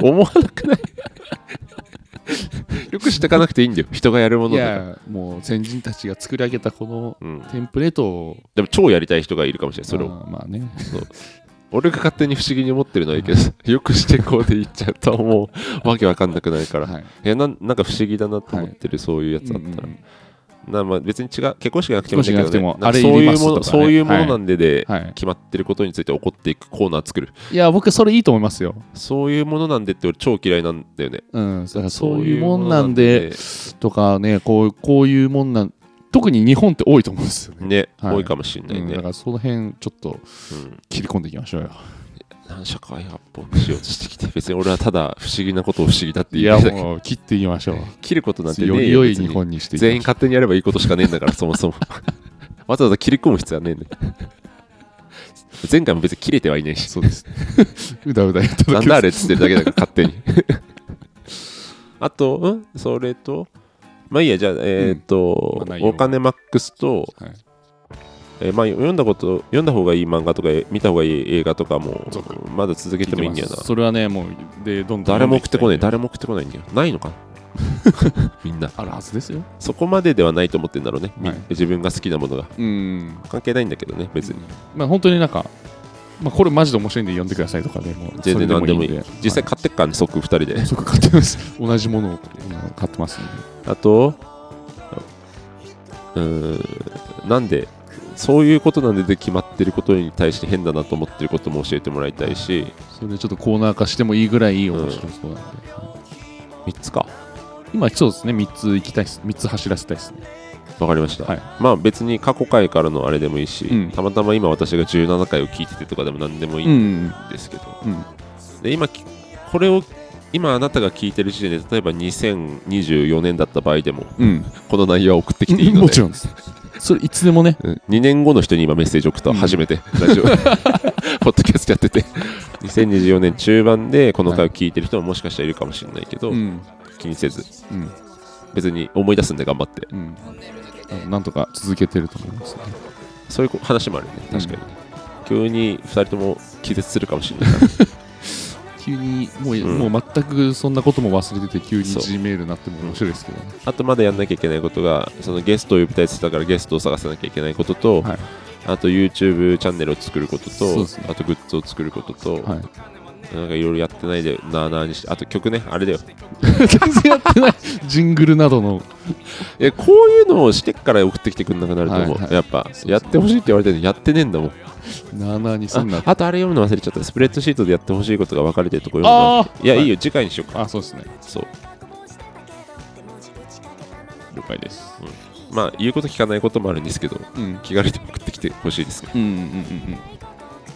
思わなくない？よくしてかなくていいんだよ。人がやるものいだか。ら、やもう先人たちが作り上げたこのうん、テンプレートをでも超やりたい人がいるかもしれない。それを。あーまあね。俺が勝手に不思議に思ってるのはいいけど よくしてこうで言っちゃうともうわけわかんなくなるから、い、はい。やなんなんか不思議だなと思ってる、そういうやつだったら、うんうんなまあ別に違う結婚式がなくてもいいんだけど、ね、そういうものね。そういうものなんでで、はい。決まってることについて怒っていくコーナー作る。いや僕それいいと思いますよ。そういうものなんでって俺超嫌いなんだよね。うんだからそういうもんなんでとかねこうこういうもんなん特に日本って多いと思うんですよね。ね、はい。多いかもしれないうんね、だからその辺ちょっとうん。切り込んでいきましょうよ。なん社会発砲しようとしてきて別に俺はただ不思議なことを不思議だっていや言うだけ。もう切っていきましょう。切ることなんてねよえり良い日本にして全員勝手にやればいいことしかねえんだからそもそも。わざわざ切り込む必要はねえんだよ。前回も別に切れてはいねえし。そうです。うだうだやったなんだあれっつってるだけだから勝手に。あとうん？それと？まあいいやじゃあえっ、と、まあ内容お金マックスと、はいえーまあ、読んだこと読んだ方がいい漫画とか見た方がいい映画とかもまだ続けてもいいんだよなそれはねもうでどんどん誰も送ってこない。誰も送ってこないんだよ。ないのか？な みんな。あるはずですよ。そこまでではないと思ってんだろうね、みはい。自分が好きなものが。うん。関係ないんだけどね別に。まあ本当になんかまあこれマジで面白いんで読んでくださいとかねもう全然何でもいい。実際買ってっからね即2人で。はいそこ買ってます。同じものを買ってますんで。あとうーん。なんでそういうことなんでで決まってることに対して変だなと思ってることも教えてもらいたいし。それでちょっとコーナー化してもいいぐらい面白そうなんで、3つか。今そうですね。3つ行きたいです。3つ走らせたいですね。わかりました、はい。まあ別に過去回からのあれでもいいし、うん。たまたま今私が17回を聞いててとかでも何でもいいうんんですけど、うん。で今きこれを今あなたが聞いてる時点で例えば2024年だった場合でもうん。この内容は送ってきていいので。もちろんですそれいつでもね。うん。2年後の人に今メッセージ送った。うん。初めて、ラジオ。ポッドキャストやってて。2024年中盤でこの回を聞いてる人ももしかしたらいるかもしれないけど、うん。気にせず。うん。別に思い出すんで頑張って。うん。なんとか続けてると思いますね。そういう話もあるね。確かに、急に2人とも気絶するかもしれない 急にもう,、うん。もう全くそんなことも忘れてて急にそう。G メールになっても面白いですけどね。あとまだやんなきゃいけないことがそのゲストを呼びたいって言ってたからゲストを探さなきゃいけないことと、はい。あと YouTube チャンネルを作ることと、そうですね。あとグッズを作ることと、はいなんかいろいろやってないでなあなあにしてあと曲ねあれだよ。全然やってない。ジングルなどの。いやこういうのをしてっから送ってきてくんなくなると思う、はいはい。やっぱやってほしいって言われてるのにやってねえんだもん。なあなあにすんなああとあれ読むの忘れちゃった。スプレッドシートでやってほしいことが分かれてるとこ読むの。あーはい。いやいいよ次回にしようか。あそうですね。そう。了解です。まあ言うこと聞かないこともあるんですけどうん。気軽に送ってきてほしいですね。うんうんうんうん。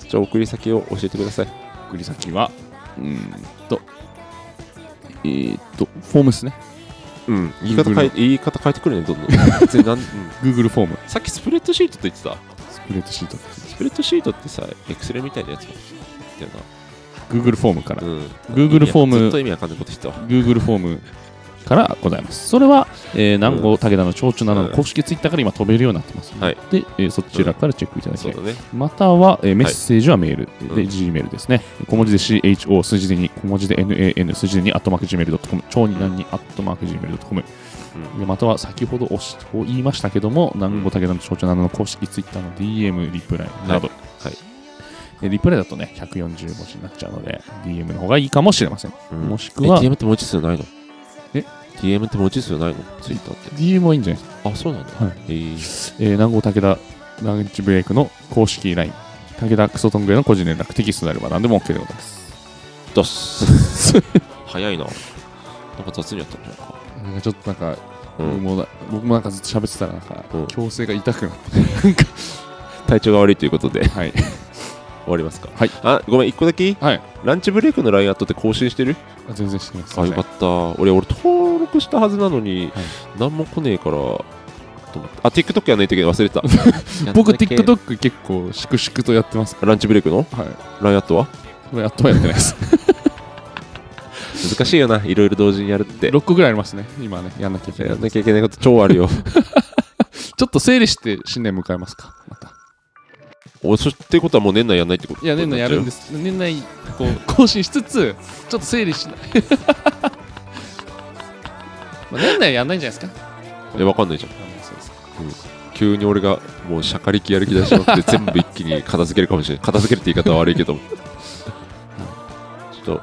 じゃあ送り先を教えてください送り先はうーんとえー、っとフォームですね。うん。言い方変え言い方変えてくるねどんどん。別になん、うん。Google フォーム。さっきスプレッドシートって言ってた？スプレッドシート。スプレッドシートってさエクセルみたいなやつだよ Google フォームから。な、うん、Google フォームずっと意味わかんないこと言ってたわ。Google フォームからございます。それは、えー、南郷武田の長々などの公式ツイッターから今飛べるようになってますので、はい。でえーそちらからチェックいただきたい。そうだね。または、えーメッセージはメール、で、うん Gmail ですね。小文字で CHO、数字で2、小文字で NAN、数字で2、アットマーク Gmail.com、超二段にアットマーク Gmail.com、うん。でまたは先ほどおしお言いましたけども、南郷武田の長々などの公式ツイッターの DM、リプライなど、はい。はい。でリプライだとね、140文字になっちゃうので、DM の方がいいかもしれません。うん。もしくはえ DM って文字数ないの？え？DM って文字数ないの？ツイッターって。DM はいいんじゃない？ですかあそうなんだ、はい。え。ーえー、南郷武田ランチブレイクの公式 LINE、武田クソトングへの個人連絡、テキストであれば何でも OK でございます。だっす早いな。なんか雑にやったんじゃないか。なんかちょっとなんか、うん。僕もな僕もなんかずっと喋ってたらなんか、うん。矯正が痛くなって、体調が悪いということで。はい。終わりますかはいあごめん一個だけはい。ランチブレイクの LINE アットって更新してる？あ全然してます。あよかった俺俺登録したはずなのに、はい何も来ねえからあ TikTok やんないといけない忘れてた 僕、TikTok 結構粛々とやってますかランチブレイクの？ら。はい。LINE アットは？やっとはやってないです。難しいよないろいろ同時にやるって6個ぐらいありますね。今ね、やんなきゃいけない。やんなきゃいけないこと超あるよ ちょっと整理して新年迎えますか。また。おそってことはもう年内やんないってこと？いや、年内やるんです。す。年内、こう、更新しつつ、ちょっと整理しない。まあ年内やんないんじゃないですか？いやわかんないじゃん。うです。急に俺がもうシャカリキやる気出しまって 全部一気に片付けるかもしれない片付けるって言い方は悪いけどちょっと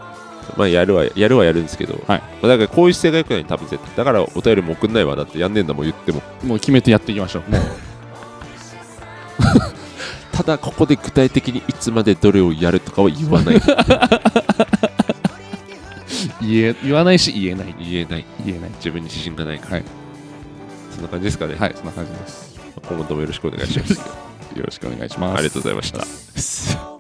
まあやるはやるはやるんですけど、はい。まあだからこういう姿勢が良くない多分絶対。だからお便りも送んないわだってやんねえんだもん言っても。もう決めてやっていきましょう。もうただここで具体的にいつまでどれをやるとかは言わない 言え言わないし言えない。言えない言えない。自分に自信がないから、はいそんな感じですかね、はい、そんな感じです。今後ともよろしくお願いします よろしくお願いします。ありがとうございました